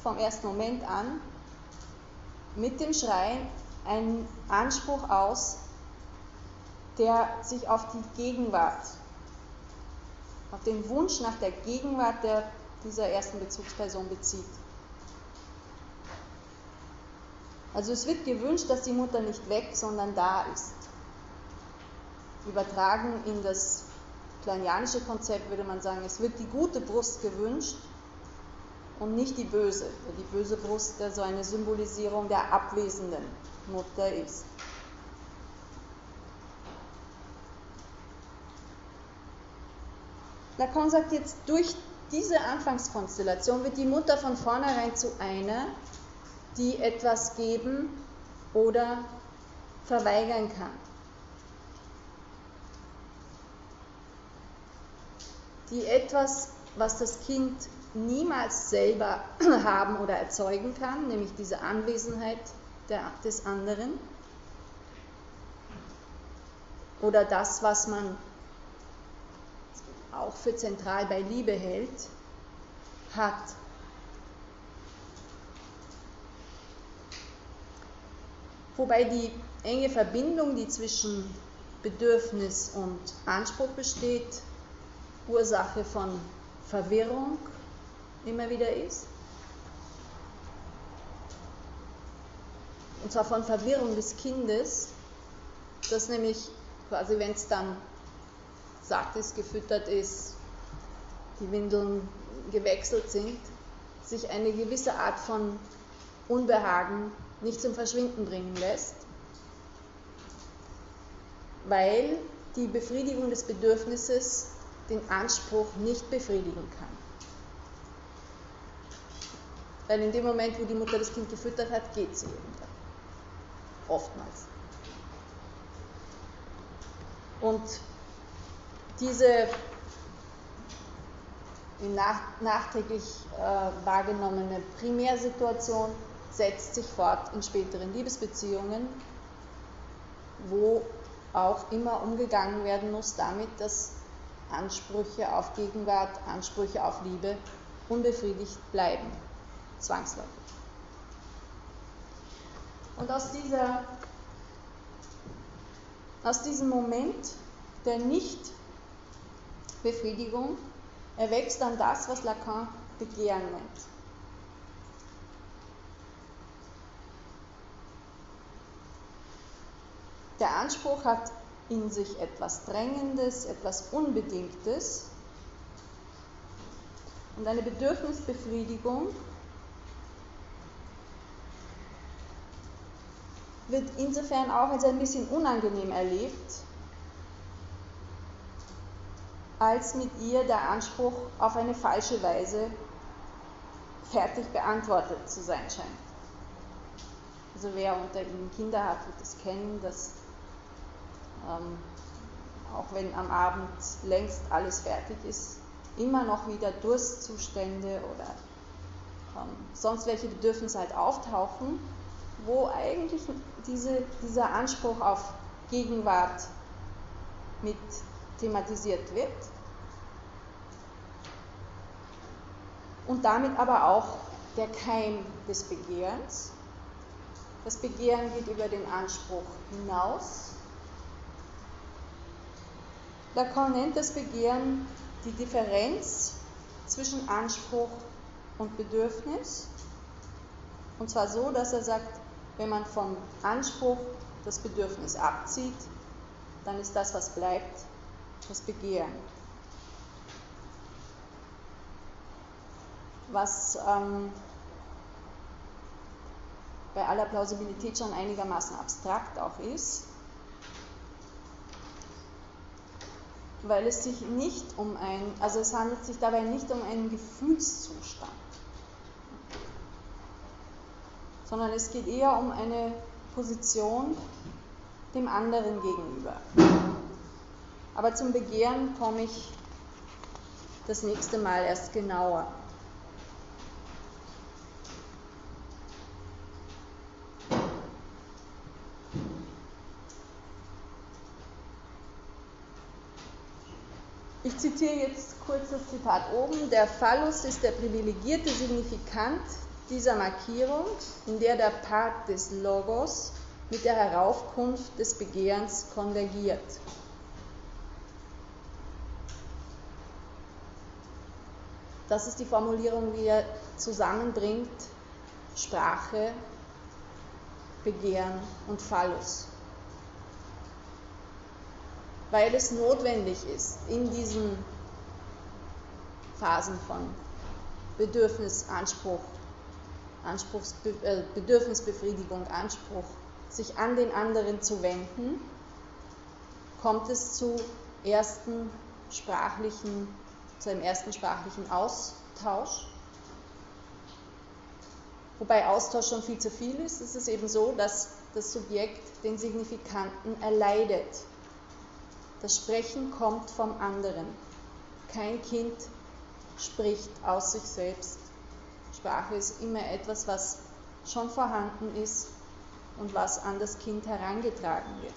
vom ersten Moment an mit dem Schreien einen Anspruch aus, der sich auf die Gegenwart auf den Wunsch nach der Gegenwart der, dieser ersten Bezugsperson bezieht. Also es wird gewünscht, dass die Mutter nicht weg, sondern da ist. Übertragen in das kleinianische Konzept würde man sagen, es wird die gute Brust gewünscht und nicht die böse. Die böse Brust, der so eine Symbolisierung der abwesenden Mutter ist. Lacan sagt jetzt, durch diese Anfangskonstellation wird die Mutter von vornherein zu einer, die etwas geben oder verweigern kann. Die etwas, was das Kind niemals selber haben oder erzeugen kann, nämlich diese Anwesenheit der, des anderen, oder das, was man auch für zentral bei Liebe hält, hat. Wobei die enge Verbindung, die zwischen Bedürfnis und Anspruch besteht, Ursache von Verwirrung immer wieder ist. Und zwar von Verwirrung des Kindes, das nämlich quasi, wenn es dann satt ist, gefüttert ist, die Windeln gewechselt sind, sich eine gewisse Art von Unbehagen nicht zum Verschwinden bringen lässt, weil die Befriedigung des Bedürfnisses den Anspruch nicht befriedigen kann. Weil in dem Moment, wo die Mutter das Kind gefüttert hat, geht sie irgendwann. Oftmals. Und diese die nach, nachträglich äh, wahrgenommene Primärsituation setzt sich fort in späteren Liebesbeziehungen, wo auch immer umgegangen werden muss damit, dass Ansprüche auf Gegenwart, Ansprüche auf Liebe unbefriedigt bleiben, zwangsläufig. Und aus, dieser, aus diesem Moment der Nichtbefriedigung erwächst dann das, was Lacan Begehren nennt. Der Anspruch hat in sich etwas Drängendes, etwas Unbedingtes und eine Bedürfnisbefriedigung wird insofern auch als ein bisschen unangenehm erlebt, als mit ihr der Anspruch auf eine falsche Weise fertig beantwortet zu sein scheint. Also wer unter Ihnen Kinder hat, wird es kennen, dass ähm, auch wenn am Abend längst alles fertig ist, immer noch wieder Durstzustände oder ähm, sonst welche Bedürfnisse halt auftauchen, wo eigentlich diese, dieser Anspruch auf Gegenwart mit thematisiert wird. Und damit aber auch der Keim des Begehrens. Das Begehren geht über den Anspruch hinaus. Lacan nennt das Begehren die Differenz zwischen Anspruch und Bedürfnis. Und zwar so, dass er sagt, wenn man vom Anspruch das Bedürfnis abzieht, dann ist das, was bleibt, das Begehren. Was ähm, bei aller Plausibilität schon einigermaßen abstrakt auch ist, weil es sich nicht um ein, also es handelt sich dabei nicht um einen Gefühlszustand, sondern es geht eher um eine Position dem anderen gegenüber. Aber zum Begehren komme ich das nächste Mal erst genauer. Ich zitiere jetzt kurz das Zitat oben. Der Phallus ist der privilegierte Signifikant dieser Markierung, in der der Part des Logos mit der Heraufkunft des Begehrens konvergiert. Das ist die Formulierung, wie er zusammenbringt Sprache, Begehren und Phallus. Weil es notwendig ist, in diesen Phasen von Bedürfnisanspruch, Anspruchsbe äh, Bedürfnisbefriedigung, Anspruch, sich an den anderen zu wenden, kommt es zu ersten sprachlichen zu einem ersten sprachlichen Austausch. Wobei Austausch schon viel zu viel ist, ist es eben so, dass das Subjekt den Signifikanten erleidet. Das Sprechen kommt vom anderen. Kein Kind spricht aus sich selbst. Sprache ist immer etwas, was schon vorhanden ist und was an das Kind herangetragen wird.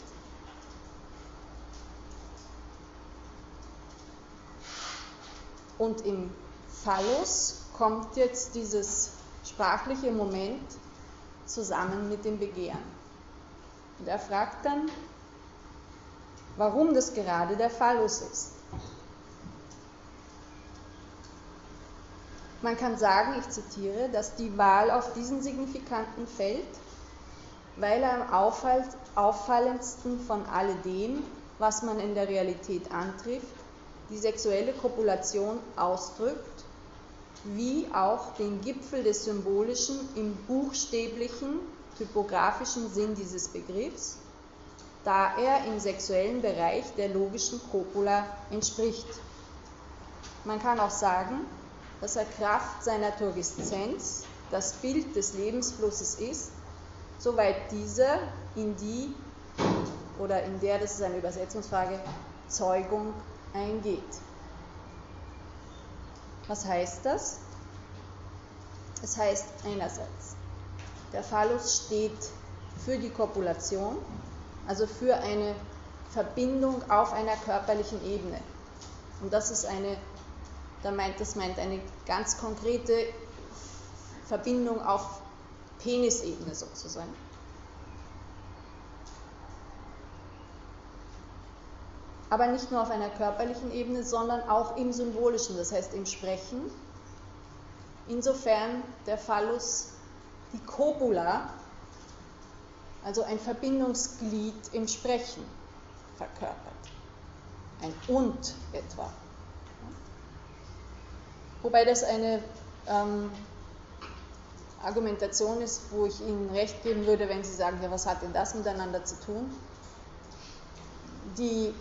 Und im Phallus kommt jetzt dieses sprachliche Moment zusammen mit dem Begehren. Und er fragt dann, warum das gerade der Phallus ist. Man kann sagen, ich zitiere, dass die Wahl auf diesen Signifikanten fällt, weil er am auffallendsten von alledem, was man in der Realität antrifft, die sexuelle Kopulation ausdrückt, wie auch den Gipfel des Symbolischen im buchstäblichen, typografischen Sinn dieses Begriffs, da er im sexuellen Bereich der logischen Copula entspricht. Man kann auch sagen, dass er Kraft seiner Turgeszenz das Bild des Lebensflusses ist, soweit dieser in die oder in der, das ist eine Übersetzungsfrage, Zeugung eingeht. Was heißt das? Es heißt einerseits, der Phallus steht für die Kopulation, also für eine Verbindung auf einer körperlichen Ebene. Und das ist eine, da meint, das meint eine ganz konkrete Verbindung auf Penisebene sozusagen. Aber nicht nur auf einer körperlichen Ebene, sondern auch im symbolischen, das heißt im Sprechen. Insofern der Phallus die Copula, also ein Verbindungsglied im Sprechen, verkörpert. Ein und etwa. Wobei das eine ähm, Argumentation ist, wo ich Ihnen recht geben würde, wenn Sie sagen, ja, was hat denn das miteinander zu tun? Die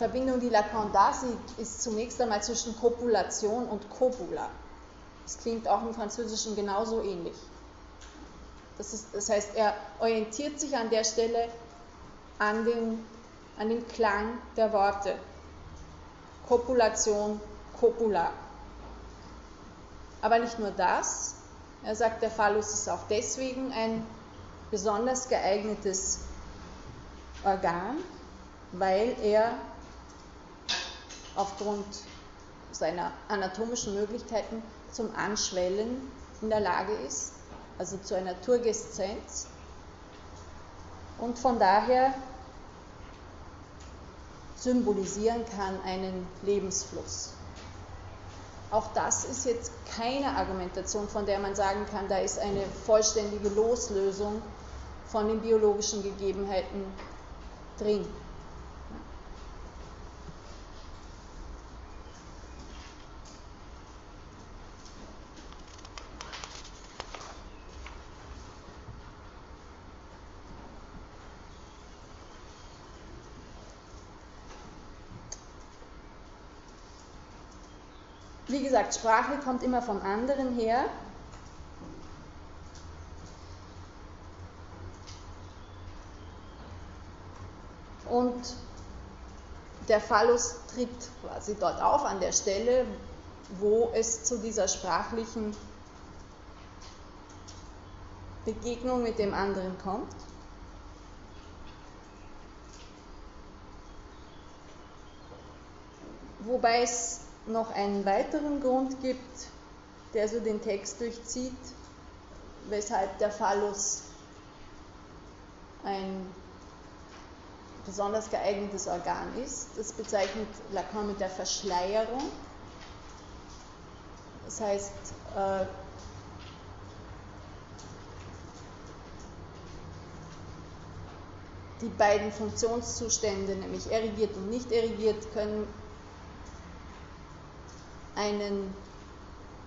Verbindung, die Lacan da sieht, ist zunächst einmal zwischen Kopulation und Copula. Das klingt auch im Französischen genauso ähnlich. Das, ist, das heißt, er orientiert sich an der Stelle an den, an den Klang der Worte. Kopulation, Copula. Aber nicht nur das, er sagt, der Phallus ist auch deswegen ein besonders geeignetes Organ, weil er aufgrund seiner anatomischen Möglichkeiten zum Anschwellen in der Lage ist, also zu einer Turgeszenz und von daher symbolisieren kann einen Lebensfluss. Auch das ist jetzt keine Argumentation, von der man sagen kann, da ist eine vollständige Loslösung von den biologischen Gegebenheiten drin. Wie gesagt, Sprache kommt immer vom anderen her. Und der Phallus tritt quasi dort auf, an der Stelle, wo es zu dieser sprachlichen Begegnung mit dem anderen kommt. Wobei es noch einen weiteren Grund gibt, der so den Text durchzieht, weshalb der Phallus ein besonders geeignetes Organ ist. Das bezeichnet Lacan mit der Verschleierung. Das heißt, äh, die beiden Funktionszustände, nämlich erigiert und nicht erigiert, können einen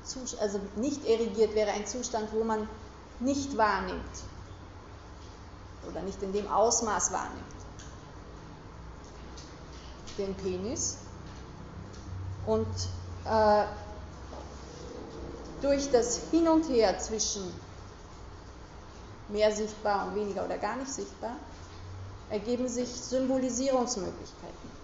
Zustand, also nicht erigiert wäre ein Zustand, wo man nicht wahrnimmt oder nicht in dem Ausmaß wahrnimmt den Penis und äh, durch das Hin und Her zwischen mehr sichtbar und weniger oder gar nicht sichtbar ergeben sich Symbolisierungsmöglichkeiten.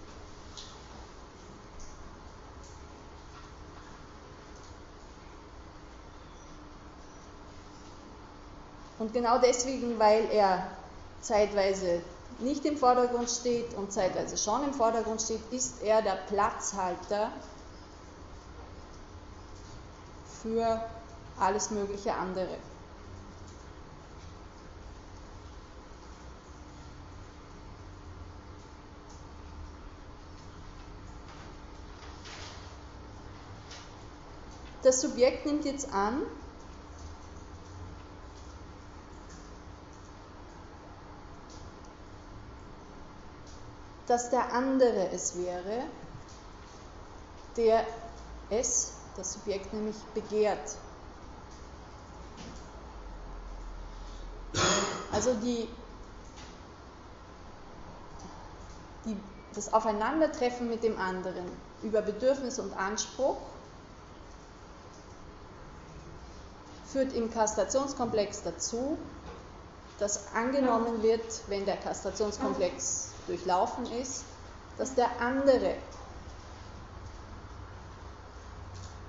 Und genau deswegen, weil er zeitweise nicht im Vordergrund steht und zeitweise schon im Vordergrund steht, ist er der Platzhalter für alles mögliche andere. Das Subjekt nimmt jetzt an, dass der andere es wäre, der es, das Subjekt nämlich, begehrt. Also die, die, das Aufeinandertreffen mit dem anderen über Bedürfnis und Anspruch führt im Kastrationskomplex dazu, dass angenommen wird, wenn der Kastrationskomplex durchlaufen ist, dass der andere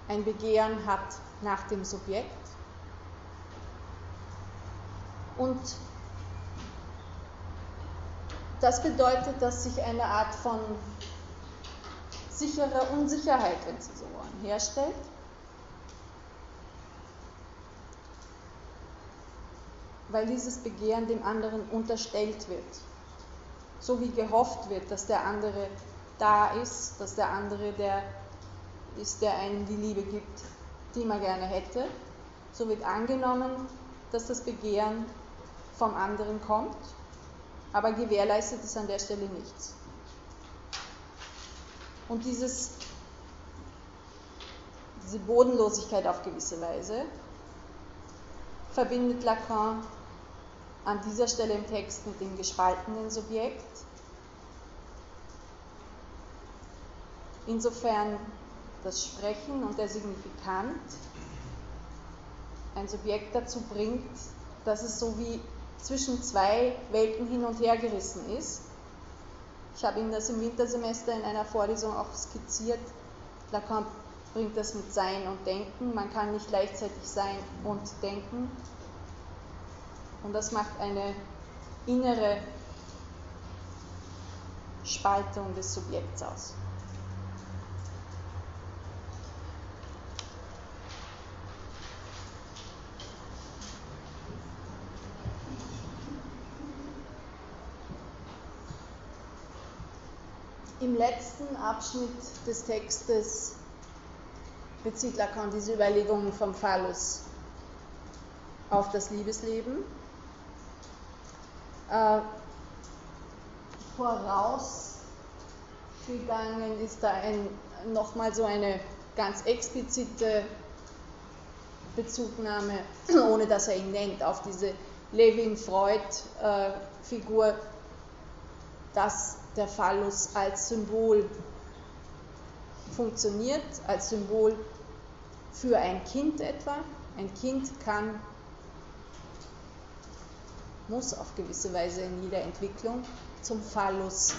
ein Begehren hat nach dem Subjekt. Und das bedeutet, dass sich eine Art von sicherer Unsicherheit, wenn Sie so wollen, herstellt. Weil dieses Begehren dem anderen unterstellt wird. So wie gehofft wird, dass der andere da ist, dass der andere der ist, der einem die Liebe gibt, die man gerne hätte. So wird angenommen, dass das Begehren vom anderen kommt, aber gewährleistet ist an der Stelle nichts. Und dieses, diese Bodenlosigkeit auf gewisse Weise verbindet Lacan an dieser Stelle im Text mit dem gespaltenen Subjekt. Insofern das Sprechen und der Signifikant ein Subjekt dazu bringt, dass es so wie zwischen zwei Welten hin und her gerissen ist. Ich habe Ihnen das im Wintersemester in einer Vorlesung auch skizziert. Lacan bringt das mit Sein und Denken. Man kann nicht gleichzeitig sein und denken. Und das macht eine innere Spaltung des Subjekts aus. Im letzten Abschnitt des Textes bezieht Lacan diese Überlegungen vom Phallus auf das Liebesleben. Äh, vorausgegangen ist da ein, nochmal so eine ganz explizite Bezugnahme, ohne dass er ihn nennt, auf diese Levin-Freud-Figur, äh, dass der Phallus als Symbol funktioniert, als Symbol für ein Kind etwa. Ein Kind kann, muss auf gewisse Weise in jeder Entwicklung zum Phallus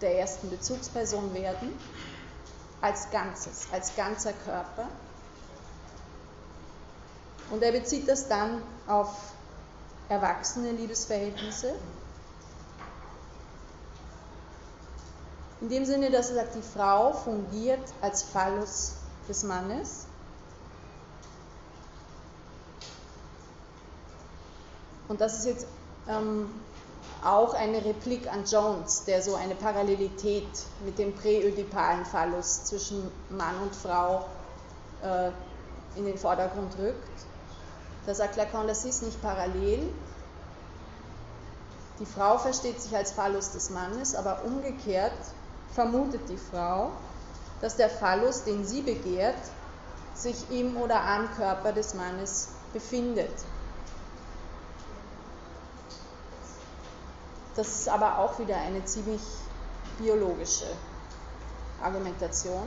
der ersten Bezugsperson werden, als Ganzes, als ganzer Körper. Und er bezieht das dann auf erwachsene Liebesverhältnisse, In dem Sinne, dass er sagt, die Frau fungiert als Phallus des Mannes. Und das ist jetzt ähm, auch eine Replik an Jones, der so eine Parallelität mit dem präödipalen Phallus zwischen Mann und Frau äh, in den Vordergrund rückt. Da sagt Lacan, das ist nicht parallel. Die Frau versteht sich als Phallus des Mannes, aber umgekehrt vermutet die Frau, dass der Phallus, den sie begehrt, sich im oder am Körper des Mannes befindet. Das ist aber auch wieder eine ziemlich biologische Argumentation.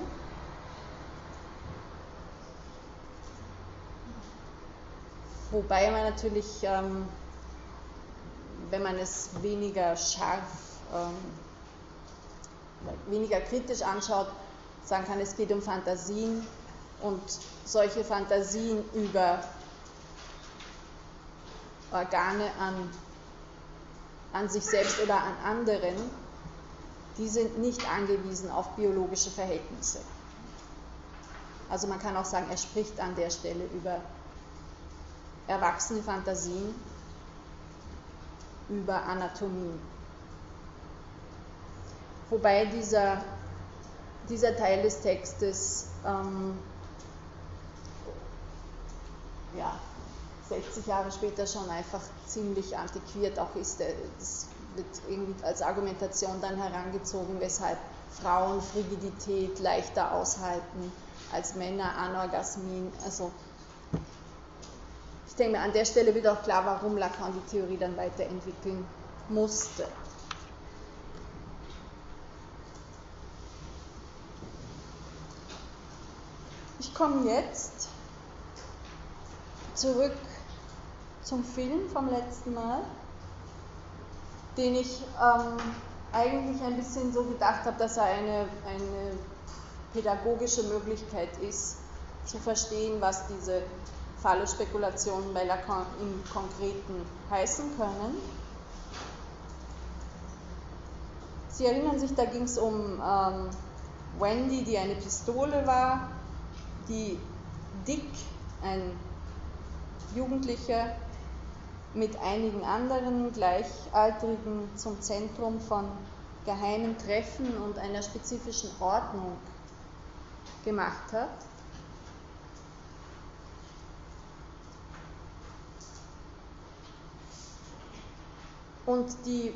Wobei man natürlich, ähm, wenn man es weniger scharf ähm, weniger kritisch anschaut, sagen kann, es geht um Fantasien und solche Fantasien über Organe an, an sich selbst oder an anderen, die sind nicht angewiesen auf biologische Verhältnisse. Also man kann auch sagen, er spricht an der Stelle über erwachsene Fantasien, über Anatomie. Wobei dieser, dieser Teil des Textes ähm, ja, 60 Jahre später schon einfach ziemlich antiquiert auch ist. Das wird irgendwie als Argumentation dann herangezogen, weshalb Frauen Frigidität leichter aushalten als Männer Anorgasmien. Also ich denke an der Stelle wird auch klar, warum Lacan die Theorie dann weiterentwickeln musste. Ich komme jetzt zurück zum Film vom letzten Mal, den ich ähm, eigentlich ein bisschen so gedacht habe, dass er eine, eine pädagogische Möglichkeit ist, zu verstehen, was diese Phallus-Spekulationen bei Lacan im Konkreten heißen können. Sie erinnern sich, da ging es um ähm, Wendy, die eine Pistole war, die Dick, ein Jugendlicher, mit einigen anderen Gleichaltrigen zum Zentrum von geheimen Treffen und einer spezifischen Ordnung gemacht hat. Und die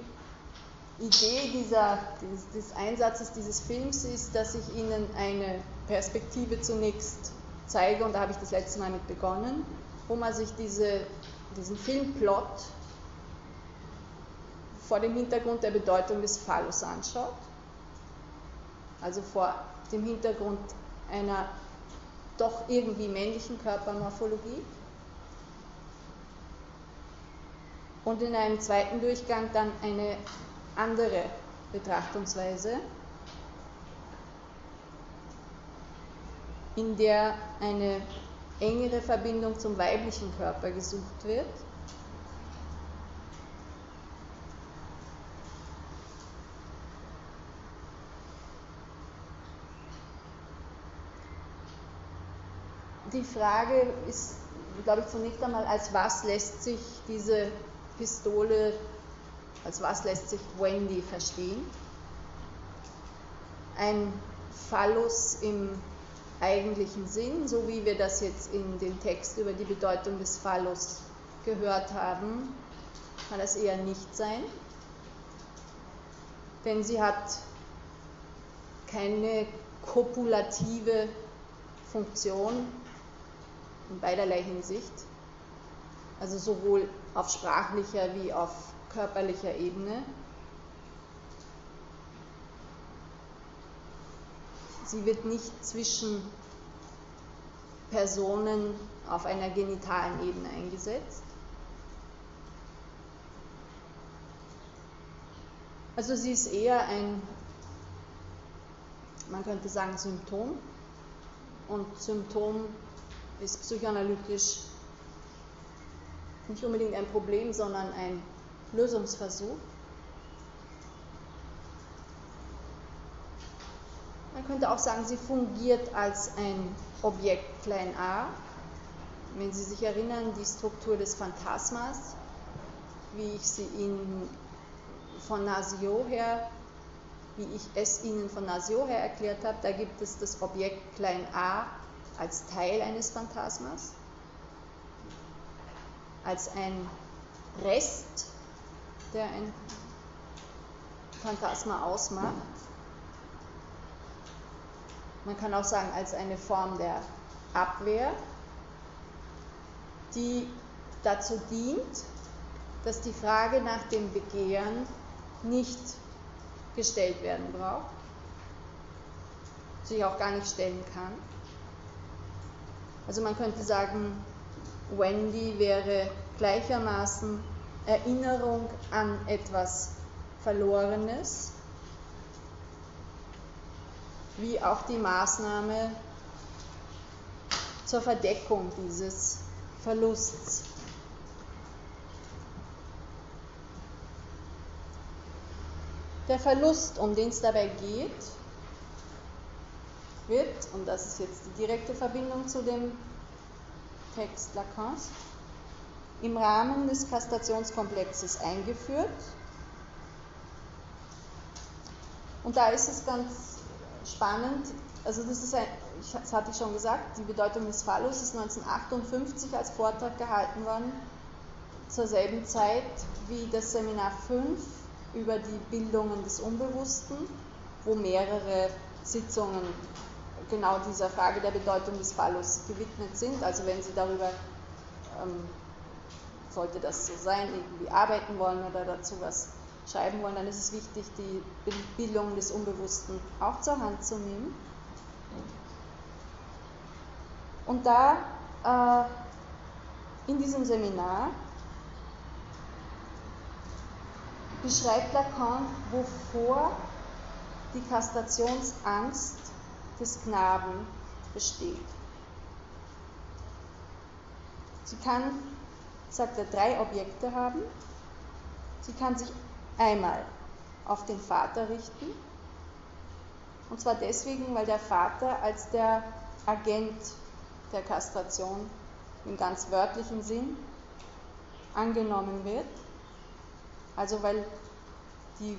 Idee dieser, des, des, Einsatzes dieses Films ist, dass ich Ihnen eine Perspektive zunächst zeige, und da habe ich das letzte Mal mit begonnen, wo man sich diese, diesen Filmplot vor dem Hintergrund der Bedeutung des Phallus anschaut, also vor dem Hintergrund einer doch irgendwie männlichen Körpermorphologie. Und in einem zweiten Durchgang dann eine andere Betrachtungsweise, in der eine engere Verbindung zum weiblichen Körper gesucht wird. Die Frage ist, glaube ich, zunächst einmal, als was lässt sich diese Pistole als was lässt sich Wendy verstehen? Ein Phallus im eigentlichen Sinn, so wie wir das jetzt in dem Text über die Bedeutung des Phallus gehört haben, kann das eher nicht sein, denn sie hat keine kopulative Funktion in beiderlei Hinsicht, also sowohl auf sprachlicher wie auf körperlicher Ebene. Sie wird nicht zwischen Personen auf einer genitalen Ebene eingesetzt. Also sie ist eher ein, man könnte sagen, Symptom. Und Symptom ist psychoanalytisch nicht unbedingt ein Problem, sondern ein Lösungsversuch. Könnte auch sagen, sie fungiert als ein Objekt klein a. Wenn Sie sich erinnern, die Struktur des Phantasmas, wie ich sie Ihnen von Nasio her, wie ich es Ihnen von Nasio her erklärt habe, da gibt es das Objekt klein a als Teil eines Phantasmas, als ein Rest der ein Phantasma ausmacht. Man kann auch sagen, als eine Form der Abwehr, die dazu dient, dass die Frage nach dem Begehren nicht gestellt werden braucht, sich auch gar nicht stellen kann. Also man könnte sagen, Wendy wäre gleichermaßen Erinnerung an etwas Verlorenes, wie auch die Maßnahme zur Verdeckung dieses Verlusts. Der Verlust, um den es dabei geht, wird, und das ist jetzt die direkte Verbindung zu dem Text Lacans, im Rahmen des Kastrationskomplexes eingeführt. Und da ist es ganz spannend, also das ist ein, das hatte ich schon gesagt, die Bedeutung des Phallus ist 1958 als Vortrag gehalten worden, zur selben Zeit wie das Seminar 5 über die Bildungen des Unbewussten, wo mehrere Sitzungen genau dieser Frage der Bedeutung des Phallus gewidmet sind. Also wenn Sie darüber ähm, sollte das so sein, irgendwie arbeiten wollen oder dazu was schreiben wollen, dann ist es wichtig, die Bildung des Unbewussten auch zur Hand zu nehmen. Und da äh, in diesem Seminar beschreibt Lacan, wovor die Kastrationsangst des Knaben besteht. Sie kann, sagt er, drei Objekte haben. Sie kann sich einmal auf den Vater richten. Und zwar deswegen, weil der Vater als der Agent der Kastration im ganz wörtlichen Sinn angenommen wird. Also weil die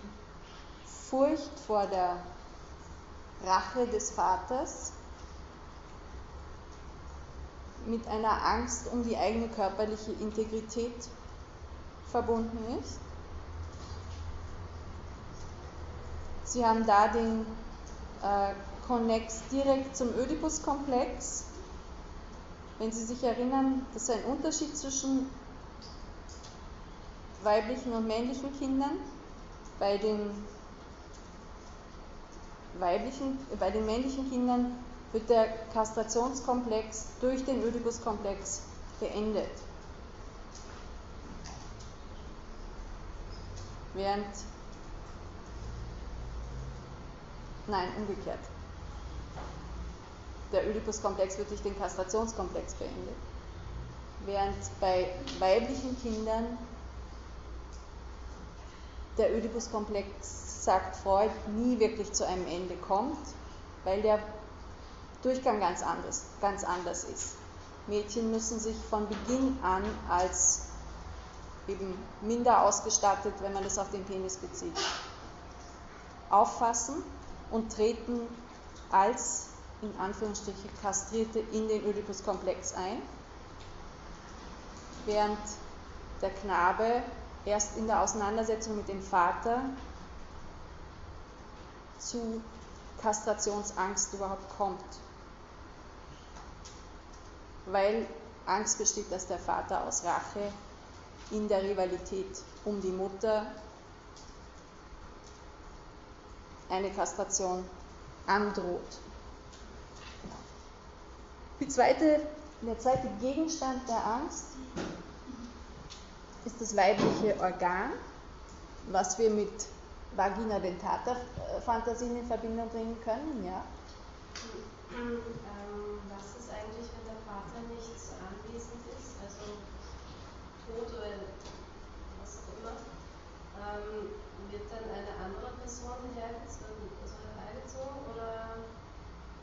Furcht vor der Rache des Vaters mit einer Angst um die eigene körperliche Integrität verbunden ist. Sie haben da den äh, Konnex direkt zum Oedipus-Komplex. Wenn Sie sich erinnern, das ist ein Unterschied zwischen weiblichen und männlichen Kindern. Bei den weiblichen, bei den männlichen Kindern wird der Kastrationskomplex durch den Oedipus-Komplex beendet. Während, nein, umgekehrt. Der Oedipus-Komplex wird durch den Kastrationskomplex beendet. Während bei weiblichen Kindern der Oedipus-Komplex, sagt Freud, nie wirklich zu einem Ende kommt, weil der Durchgang ganz anders, ganz anders ist. Mädchen müssen sich von Beginn an als eben minder ausgestattet, wenn man das auf den Penis bezieht, auffassen und treten als in Anführungsstrichen Kastrierte in den Oedipus-Komplex ein, während der Knabe erst in der Auseinandersetzung mit dem Vater zu Kastrationsangst überhaupt kommt. Weil Angst besteht, dass der Vater aus Rache in der Rivalität um die Mutter eine Kastration androht. Zweite, der zweite Gegenstand der Angst ist das weibliche Organ, was wir mit Vagina dentata Fantasien in Verbindung bringen können, ja. Ähm, was ist eigentlich, wenn der Vater nicht anwesend ist, also tot oder was auch immer, ähm, wird dann eine andere Person hergezogen, also oder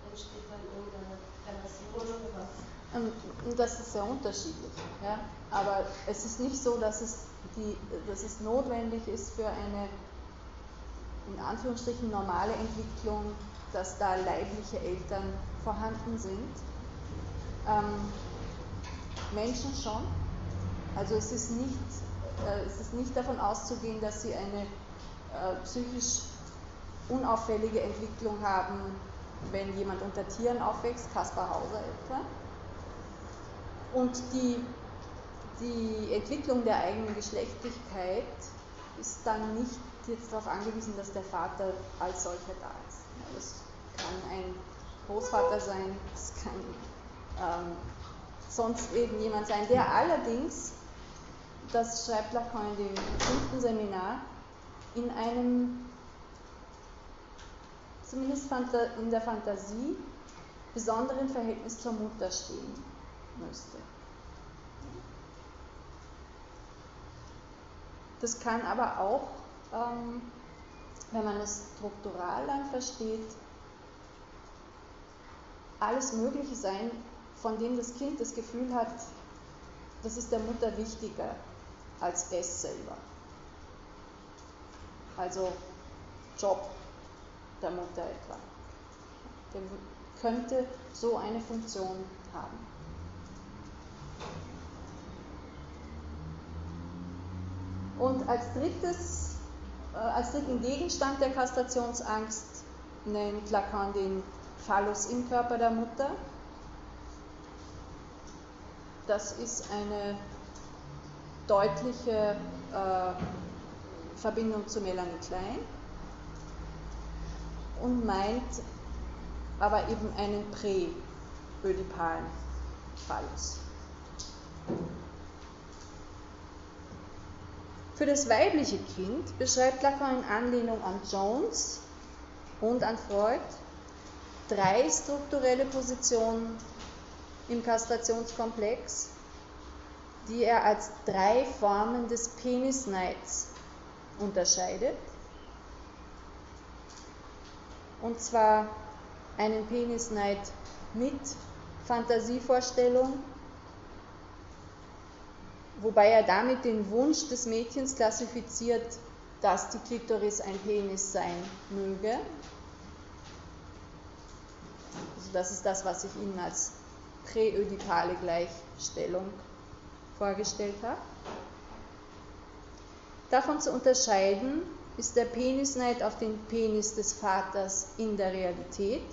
entsteht dann irgendeine Relation oder was? Ähm, das ist sehr unterschiedlich. Ja? Aber es ist nicht so, dass es, die, dass es notwendig ist für eine in Anführungsstrichen normale Entwicklung, dass da leibliche Eltern vorhanden sind. Ähm, Menschen schon. Also es ist, nicht, äh, es ist nicht davon auszugehen, dass sie eine äh, psychisch unauffällige Entwicklung haben, wenn jemand unter Tieren aufwächst, Kaspar Hauser etwa. Und die, die Entwicklung der eigenen Geschlechtlichkeit ist dann nicht jetzt darauf angewiesen, dass der Vater als solcher da ist. das kann ein Großvater sein, das kann ähm, sonst irgendjemand sein, der allerdings, das schreibt Lacan in dem fünften Seminar, in einem, zumindest in der Fantasie, besonderen Verhältnis zur Mutter stehen müsste. Das kann aber auch, ähm, wenn man es struktural dann versteht, alles Mögliche sein, von dem das Kind das Gefühl hat, das ist der Mutter wichtiger als es selber. Also Job der Mutter etwa. Der könnte so eine Funktion haben. Und als drittes, äh, als dritten Gegenstand der Kastrationsangst nennt Lacan den Phallus im Körper der Mutter. Das ist eine deutliche äh, Verbindung zu Melanie Klein und meint aber eben einen präödipalen Phallus. Für das weibliche Kind beschreibt Lacan in Anlehnung an Jones und an Freud drei strukturelle Positionen im Kastrationskomplex, die er als drei Formen des Penisneids unterscheidet. Und zwar einen Penisneid mit Fantasievorstellung, wobei er damit den Wunsch des Mädchens klassifiziert, dass die Klitoris ein Penis sein möge. Also das ist das, was ich Ihnen als präödipale Gleichstellung vorgestellt habe. Davon zu unterscheiden ist der Penisneid auf den Penis des Vaters in der Realität,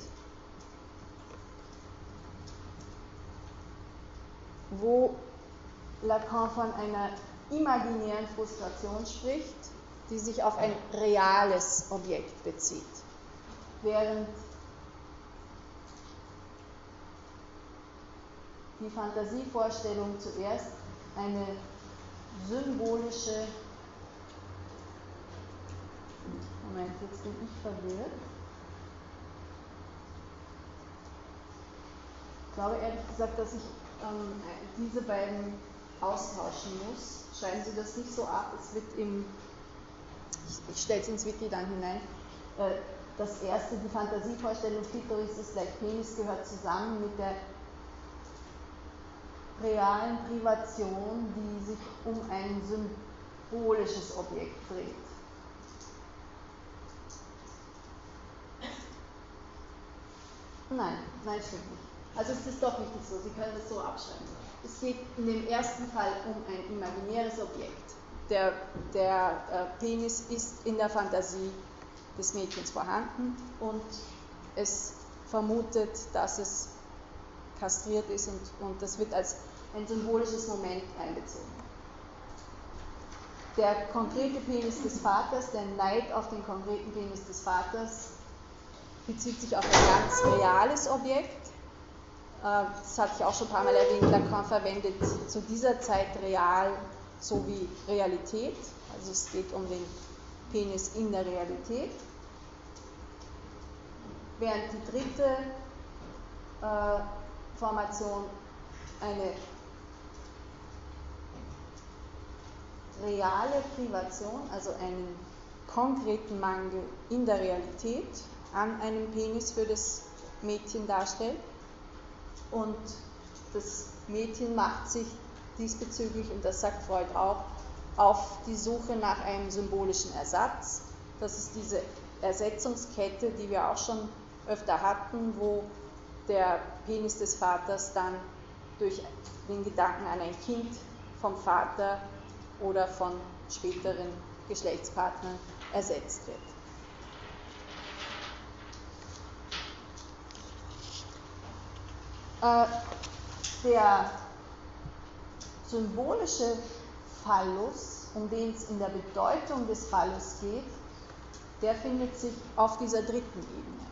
wo Lacan von einer imaginären Frustration spricht, die sich auf ein reales Objekt bezieht, während die Fantasievorstellung zuerst eine symbolische Moment, jetzt bin ich verwirrt. Ich glaube ehrlich gesagt, dass ich ähm, diese beiden austauschen muss. Schreiben Sie das nicht so ab, es wird im, ich, ich stelle es ins Wiki dann hinein, äh, das erste, die Fantasievorstellung Klitoris ist gleich Penis, gehört zusammen mit der realen Privation, die sich um ein symbolisches Objekt dreht. Nein, nein, stimmt nicht. Also es ist doch nicht so, Sie können es so abschreiben. Es geht in dem ersten Fall um ein imaginäres Objekt. Der, der äh, Penis ist in der Fantasie des Mädchens vorhanden und es vermutet, dass es kastriert ist und, und das wird als ein symbolisches Moment einbezogen. Der konkrete Penis des Vaters, der Neid auf den konkreten Penis des Vaters, bezieht sich auf ein ganz reales Objekt. Äh, das hatte ich auch schon ein paar Mal erwähnt. Lacan verwendet zu dieser Zeit real sowie Realität. Also es geht um den Penis in der Realität. Während die dritte äh, Formation eine reale Privation, also einen konkreten Mangel in der Realität an einem Penis für das Mädchen darstellt. Und das Mädchen macht sich diesbezüglich, und das sagt Freud auch, auf die Suche nach einem symbolischen Ersatz. Das ist diese Ersetzungskette, die wir auch schon öfter hatten, wo der Penis des Vaters dann durch den Gedanken an ein Kind vom Vater oder von späteren Geschlechtspartnern ersetzt wird. Äh, der symbolische Phallus, um den es in der Bedeutung des Phallus geht, der findet sich auf dieser dritten Ebene.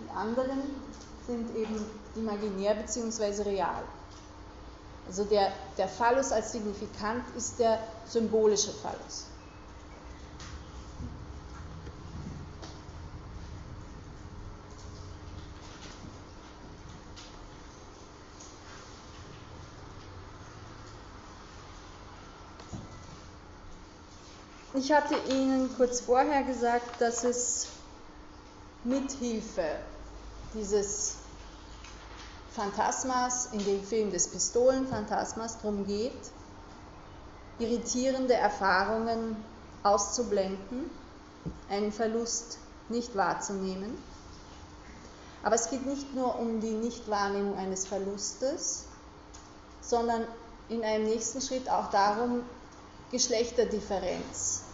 Die anderen sind eben imaginär bzw. real. Also der, der Phallus als signifikant ist der symbolische Phallus. Ich hatte Ihnen kurz vorher gesagt, dass es mithilfe dieses Phantasmas in dem Film des Pistolenphantasmas darum geht, irritierende Erfahrungen auszublenden, einen Verlust nicht wahrzunehmen. Aber es geht nicht nur um die Nichtwahrnehmung eines Verlustes, sondern in einem nächsten Schritt auch darum, Geschlechterdifferenz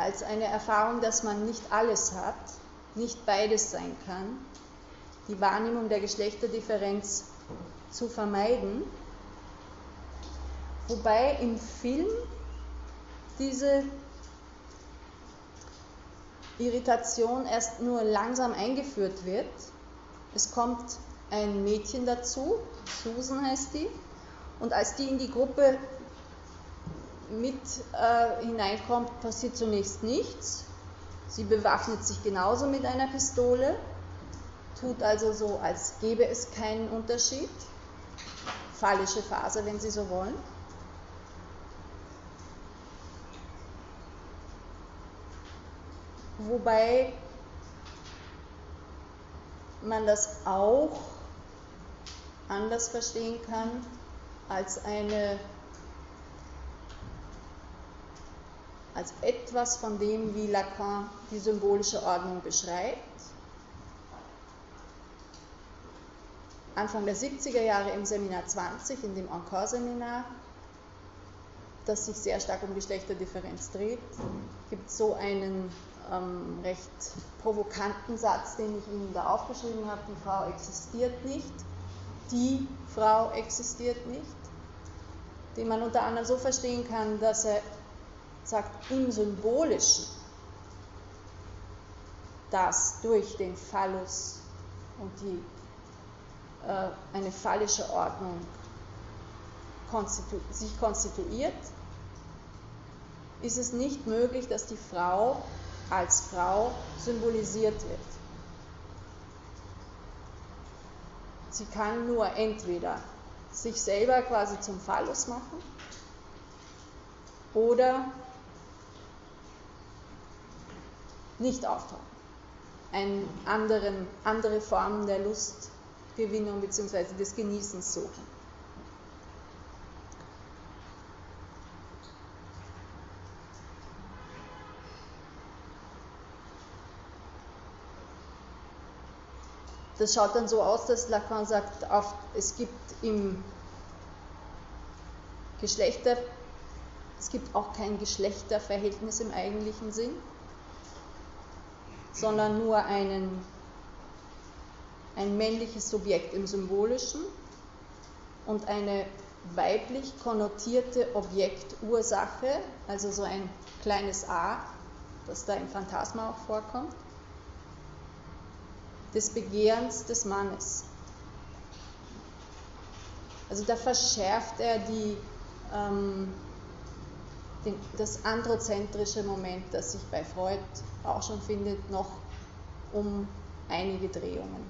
als eine Erfahrung, dass man nicht alles hat, nicht beides sein kann, die Wahrnehmung der Geschlechterdifferenz zu vermeiden, wobei im Film diese Irritation erst nur langsam eingeführt wird. Es kommt ein Mädchen dazu, Susan heißt die, und als die in die Gruppe mit äh, hineinkommt, passiert zunächst nichts. Sie bewaffnet sich genauso mit einer Pistole, tut also so, als gäbe es keinen Unterschied. phallische Phase, wenn Sie so wollen. Wobei man das auch anders verstehen kann als eine als etwas von dem, wie Lacan die symbolische Ordnung beschreibt. Anfang der 70er Jahre im Seminar 20, in dem Encore-Seminar, das sich sehr stark um Geschlechterdifferenz dreht, gibt es so einen ähm, recht provokanten Satz, den ich Ihnen da aufgeschrieben habe, die Frau existiert nicht, die Frau existiert nicht, den man unter anderem so verstehen kann, dass er sagt, im Symbolischen, dass durch den Phallus und die, äh, eine phallische Ordnung konstitu sich konstituiert, ist es nicht möglich, dass die Frau als Frau symbolisiert wird. Sie kann nur entweder sich selber quasi zum Phallus machen oder nicht auftauchen. Einen anderen, andere Formen der Lustgewinnung bzw. des Genießens suchen. Das schaut dann so aus, dass Lacan sagt, auf, es gibt im Geschlechter, es gibt auch kein Geschlechterverhältnis im eigentlichen Sinn, sondern nur einen, ein männliches Subjekt im Symbolischen und eine weiblich konnotierte Objektursache, also so ein kleines a, das da im Phantasma auch vorkommt des Begehrens des Mannes. Also da verschärft er die, ähm, den, das androzentrische Moment, das sich bei Freud auch schon findet, noch um einige Drehungen.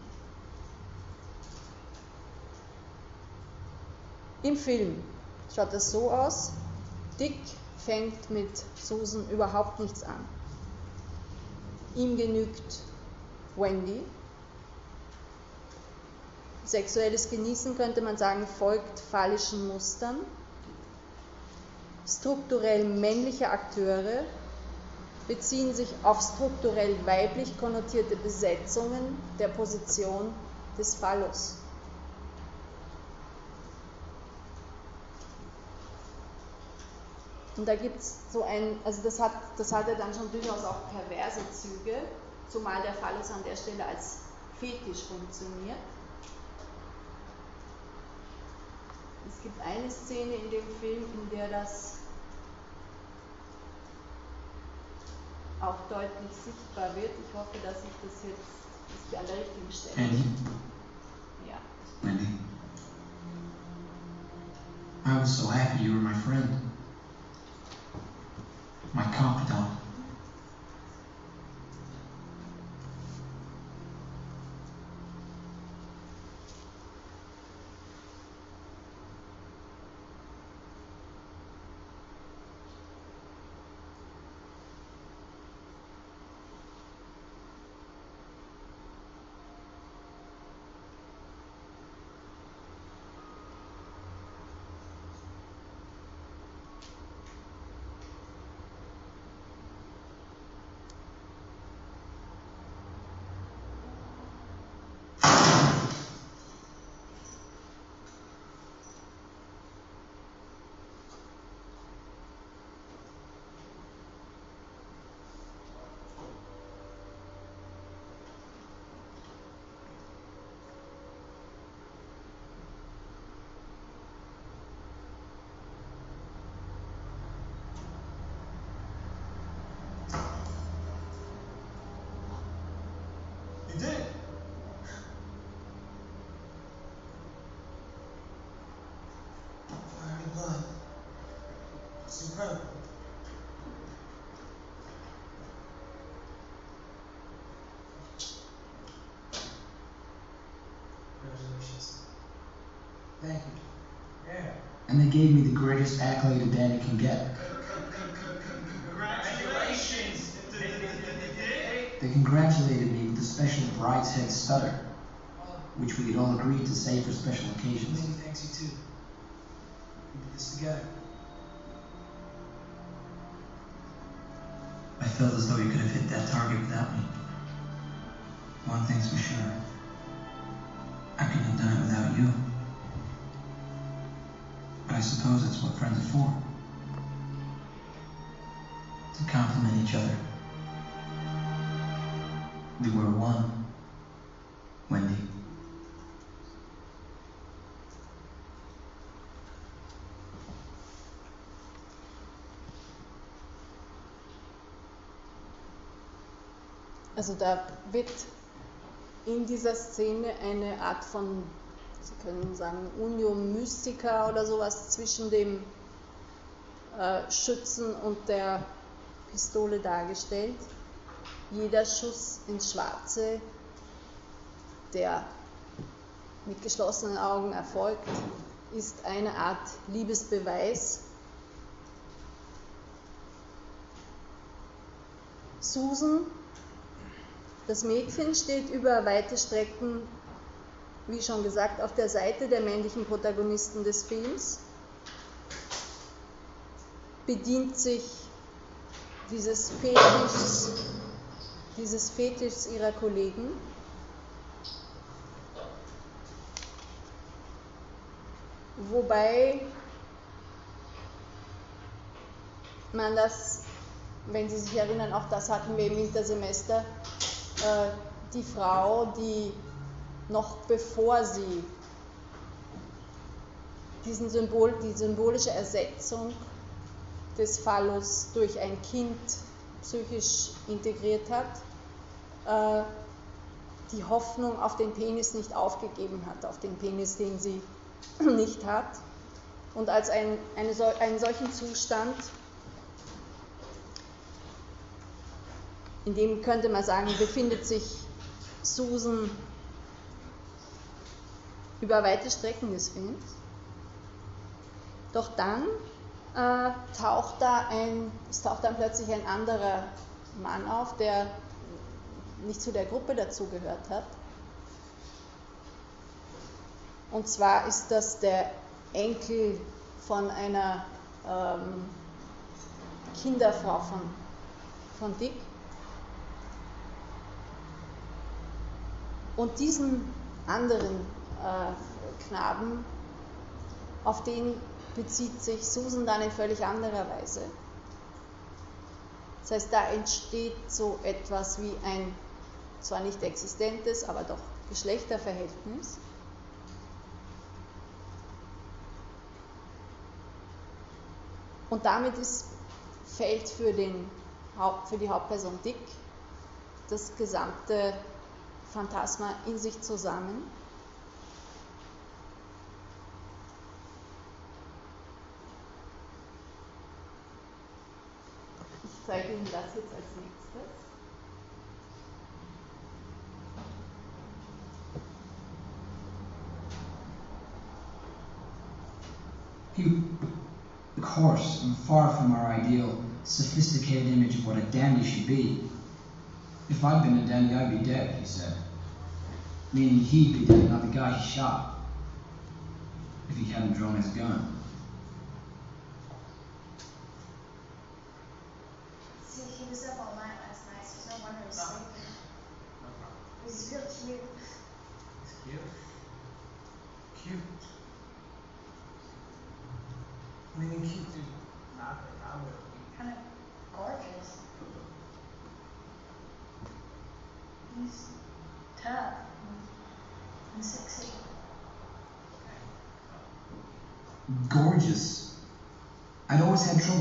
Im Film schaut das so aus, Dick fängt mit Susan überhaupt nichts an. Ihm genügt Wendy, Sexuelles Genießen könnte man sagen, folgt phallischen Mustern. Strukturell männliche Akteure beziehen sich auf strukturell weiblich konnotierte Besetzungen der Position des Phallus. Und da gibt es so ein, also das hat, das hat ja dann schon durchaus auch perverse Züge, zumal der Phallus an der Stelle als Fetisch funktioniert. Es gibt eine Szene in dem Film, in der das auch deutlich sichtbar wird. Ich hoffe, dass ich das jetzt dass ich an der richtigen Stelle. Andy? Ja. Wendy? I was so happy you were my friend. My confidant. Thank you. Yeah. And they gave me the greatest accolade a dandy can get. Congratulations! They congratulated me with the special bride's head stutter, which we had all agreed to save for special occasions. Many thanks you too. We did this together. I felt as though you could have hit that target without me. One thing's for sure. I couldn't have done it without you. I suppose that's what friends are for. To complement each other. We were one, Wendy. Also da wird in dieser Szene eine Art von, Sie können sagen, Unium Mystica oder sowas zwischen dem äh, Schützen und der Pistole dargestellt. Jeder Schuss ins Schwarze, der mit geschlossenen Augen erfolgt, ist eine Art Liebesbeweis. Susan das Mädchen steht über weite Strecken, wie schon gesagt, auf der Seite der männlichen Protagonisten des Films, bedient sich dieses Fetischs, dieses Fetischs ihrer Kollegen. Wobei man das, wenn Sie sich erinnern, auch das hatten wir im Wintersemester, äh, die Frau, die noch bevor sie diesen Symbol, die symbolische Ersetzung des Phallus durch ein Kind psychisch integriert hat, äh, die Hoffnung auf den Penis nicht aufgegeben hat, auf den Penis, den sie nicht hat. Und als ein, eine, einen solchen Zustand in dem könnte man sagen, befindet sich Susan über weite Strecken des Films. Doch dann äh, taucht da ein, es taucht dann plötzlich ein anderer Mann auf, der nicht zu der Gruppe dazugehört hat. Und zwar ist das der Enkel von einer ähm, Kinderfrau von, von Dick. Und diesen anderen äh, Knaben, auf den bezieht sich Susan dann in völlig anderer Weise. Das heißt, da entsteht so etwas wie ein zwar nicht existentes, aber doch Geschlechterverhältnis. Und damit ist, fällt für, den, für die Hauptperson Dick das gesamte Phantasma in sich zusammen. Ihnen das jetzt als nächstes. Course, I'm far from our ideal, sophisticated image of what a dandy should be. If I'd been a dandy, I'd be dead, he said. Meaning he'd be dead, not the guy he shot. If he hadn't drawn his gun.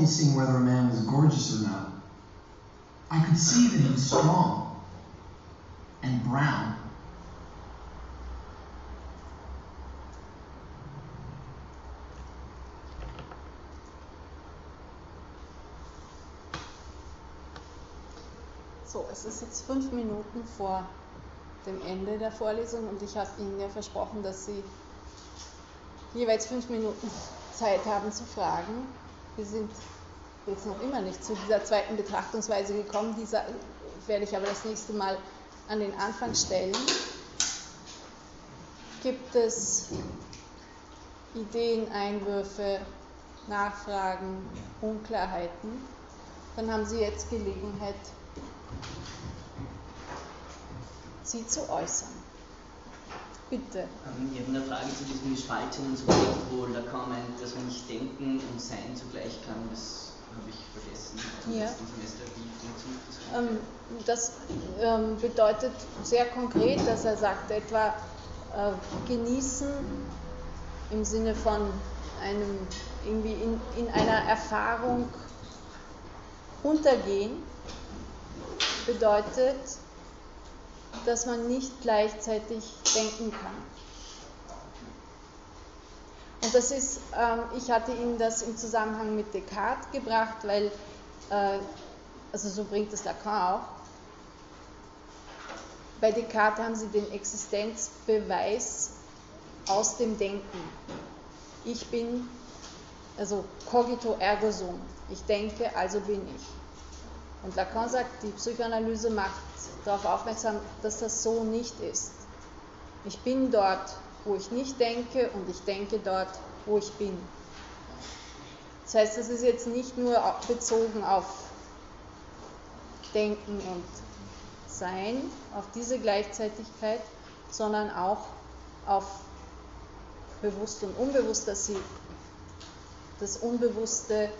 Seeing whether a man was gorgeous or not. I could see that he was strong and brown. So, es ist jetzt fünf Minuten vor dem Ende der Vorlesung und ich habe Ihnen ja versprochen, dass Sie jeweils fünf Minuten Zeit haben zu fragen. Wir sind jetzt noch immer nicht zu dieser zweiten Betrachtungsweise gekommen. Dieser werde ich aber das nächste Mal an den Anfang stellen. Gibt es Ideen, Einwürfe, Nachfragen, Unklarheiten? Dann haben Sie jetzt Gelegenheit, sie zu äußern. Bitte. Ähm, ich habe eine Frage zu diesem Gespaltenungsprojekt, wo Lacan meint, dass man nicht denken und sein zugleich kann. Das habe ich vergessen. Ja. Semester. Wie ähm, das ähm, bedeutet sehr konkret, dass er sagt, etwa äh, genießen im Sinne von einem irgendwie in, in einer Erfahrung untergehen bedeutet, dass man nicht gleichzeitig denken kann. Und das ist, ähm, ich hatte Ihnen das im Zusammenhang mit Descartes gebracht, weil, äh, also so bringt es Lacan auch. Bei Descartes haben Sie den Existenzbeweis aus dem Denken. Ich bin, also cogito ergo sum. Ich denke, also bin ich. Und Lacan sagt, die Psychoanalyse macht darauf aufmerksam, dass das so nicht ist. Ich bin dort, wo ich nicht denke und ich denke dort, wo ich bin. Das heißt, es ist jetzt nicht nur bezogen auf Denken und Sein, auf diese Gleichzeitigkeit, sondern auch auf bewusst und unbewusst, dass sie das Unbewusste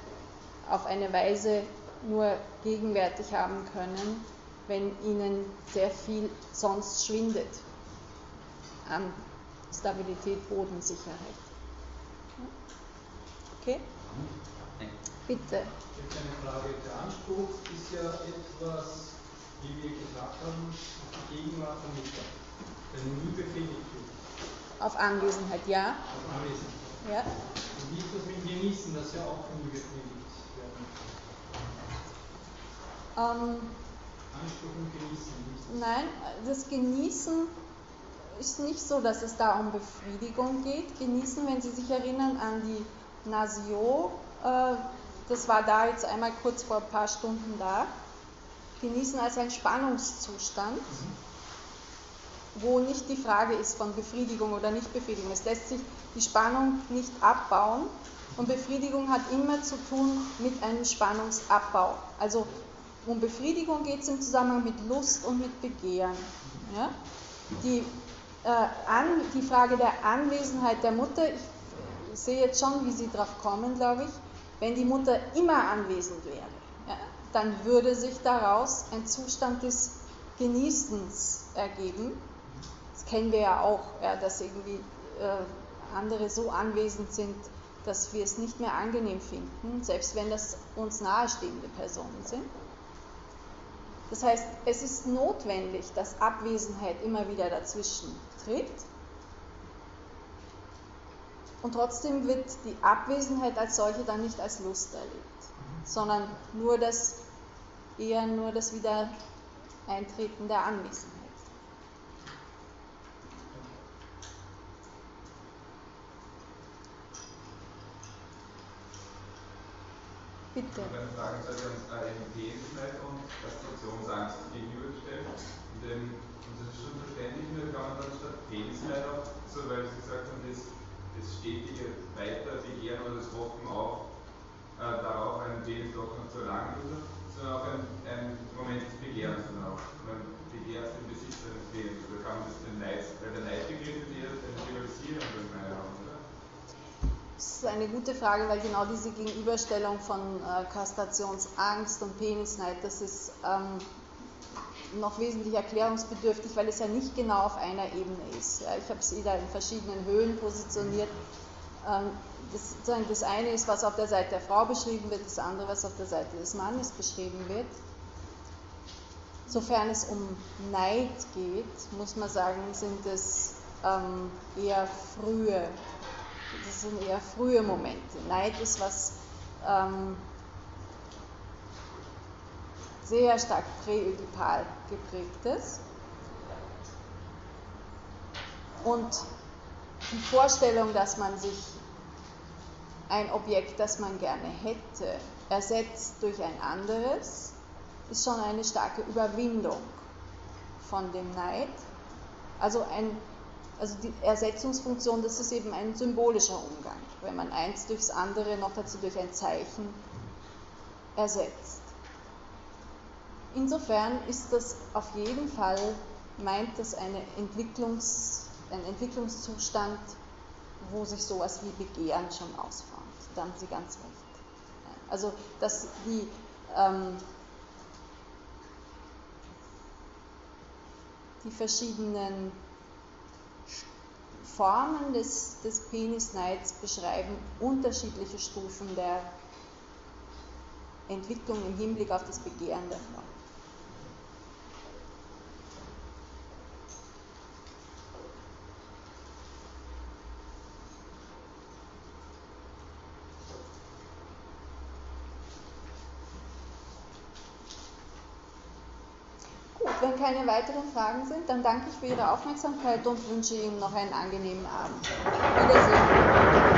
auf eine Weise nur gegenwärtig haben können, wenn ihnen sehr viel sonst schwindet an Stabilität, Bodensicherheit. Okay? Bitte. Habe eine Frage. Der Anspruch ist ja etwas, wie wir gesagt haben, die Gegenwart der Mutter, der nie befriedigt wird. Auf Anwesenheit, ja. Auf Anwesenheit. Ja. Und wie ist das mit Genießen, das ja auch nie befriedigt werden ähm. Nein, das Genießen ist nicht so, dass es da um Befriedigung geht. Genießen, wenn Sie sich erinnern an die Nasio, äh, das war da jetzt einmal kurz vor ein paar Stunden da. Genießen als ein Spannungszustand. Mhm wo nicht die Frage ist von Befriedigung oder Nichtbefriedigung. Es lässt sich die Spannung nicht abbauen und Befriedigung hat immer zu tun mit einem Spannungsabbau. Also um Befriedigung geht es im Zusammenhang mit Lust und mit Begehren. Ja? Die, äh, an, die Frage der Anwesenheit der Mutter, ich, sehe jetzt schon, wie Sie darauf kommen, glaube ich, wenn die Mutter immer anwesend wäre, ja, dann würde sich daraus ein Zustand des Genießens ergeben kennen wir ja auch, ja, dass irgendwie äh, andere so anwesend sind, dass wir es nicht mehr angenehm finden, selbst wenn das uns nahestehende Personen sind. Das heißt, es ist notwendig, dass Abwesenheit immer wieder dazwischen tritt. Und trotzdem wird die Abwesenheit als solche dann nicht als Lust erlebt, sondern nur das, eher nur das Wiedereintreten der Anwesenheit. Bitte. Meine Frage ist, dass wir uns da eben Tätigkeit und Kastrationsangst gegenübergestellt. Und, ähm, und das ist schon verständlich, nur kann man dann statt Penisleid auch, so weil Sie gesagt haben, das, das stetige Weiterbegehren oder das Hoffen auch äh, darauf, einen Penis doch noch zu erlangen, sondern auch ein, ein Moment des Begehrens dann auch. Man begehrt den Besitz eines Penis. Oder kann man das den Neid, weil der Neidbegriff ist eher ein Rivalisierung, meine Augen, oder? Das ist eine gute Frage, weil genau diese Gegenüberstellung von äh, Kastrationsangst und Penisneid, das ist ähm, noch wesentlich erklärungsbedürftig, weil es ja nicht genau auf einer Ebene ist. Ja, ich habe sie da in verschiedenen Höhen positioniert. Ähm, das, das eine ist, was auf der Seite der Frau beschrieben wird, das andere, was auf der Seite des Mannes beschrieben wird. Sofern es um Neid geht, muss man sagen, sind es ähm, eher frühe das sind eher frühe Momente. Neid ist was ähm, sehr stark die Vorstellung, dass man sich ein Objekt, das man gerne hätte, ersetzt durch ein anderes, ist schon eine starke Überwindung von dem Neid. Also, ein, also die Ersetzungsfunktion, das ist eben ein symbolischer Umgang, wenn man eins durchs andere noch dazu durch ein Zeichen ersetzt. Insofern ist das auf jeden Fall, meint das eine Entwicklungs, ein Entwicklungszustand, wo sich sowas wie Begehren schon ausformt. Da haben Sie ganz recht. Also, dass die ähm, die verschiedenen Formen des, des Penisneids beschreiben unterschiedliche Stufen der Entwicklung im Hinblick auf das Begehren der Frau. wenn keine weiteren Fragen sind, dann danke ich für Ihre Aufmerksamkeit und wünsche Ihnen noch einen angenehmen Abend. Wiedersehen.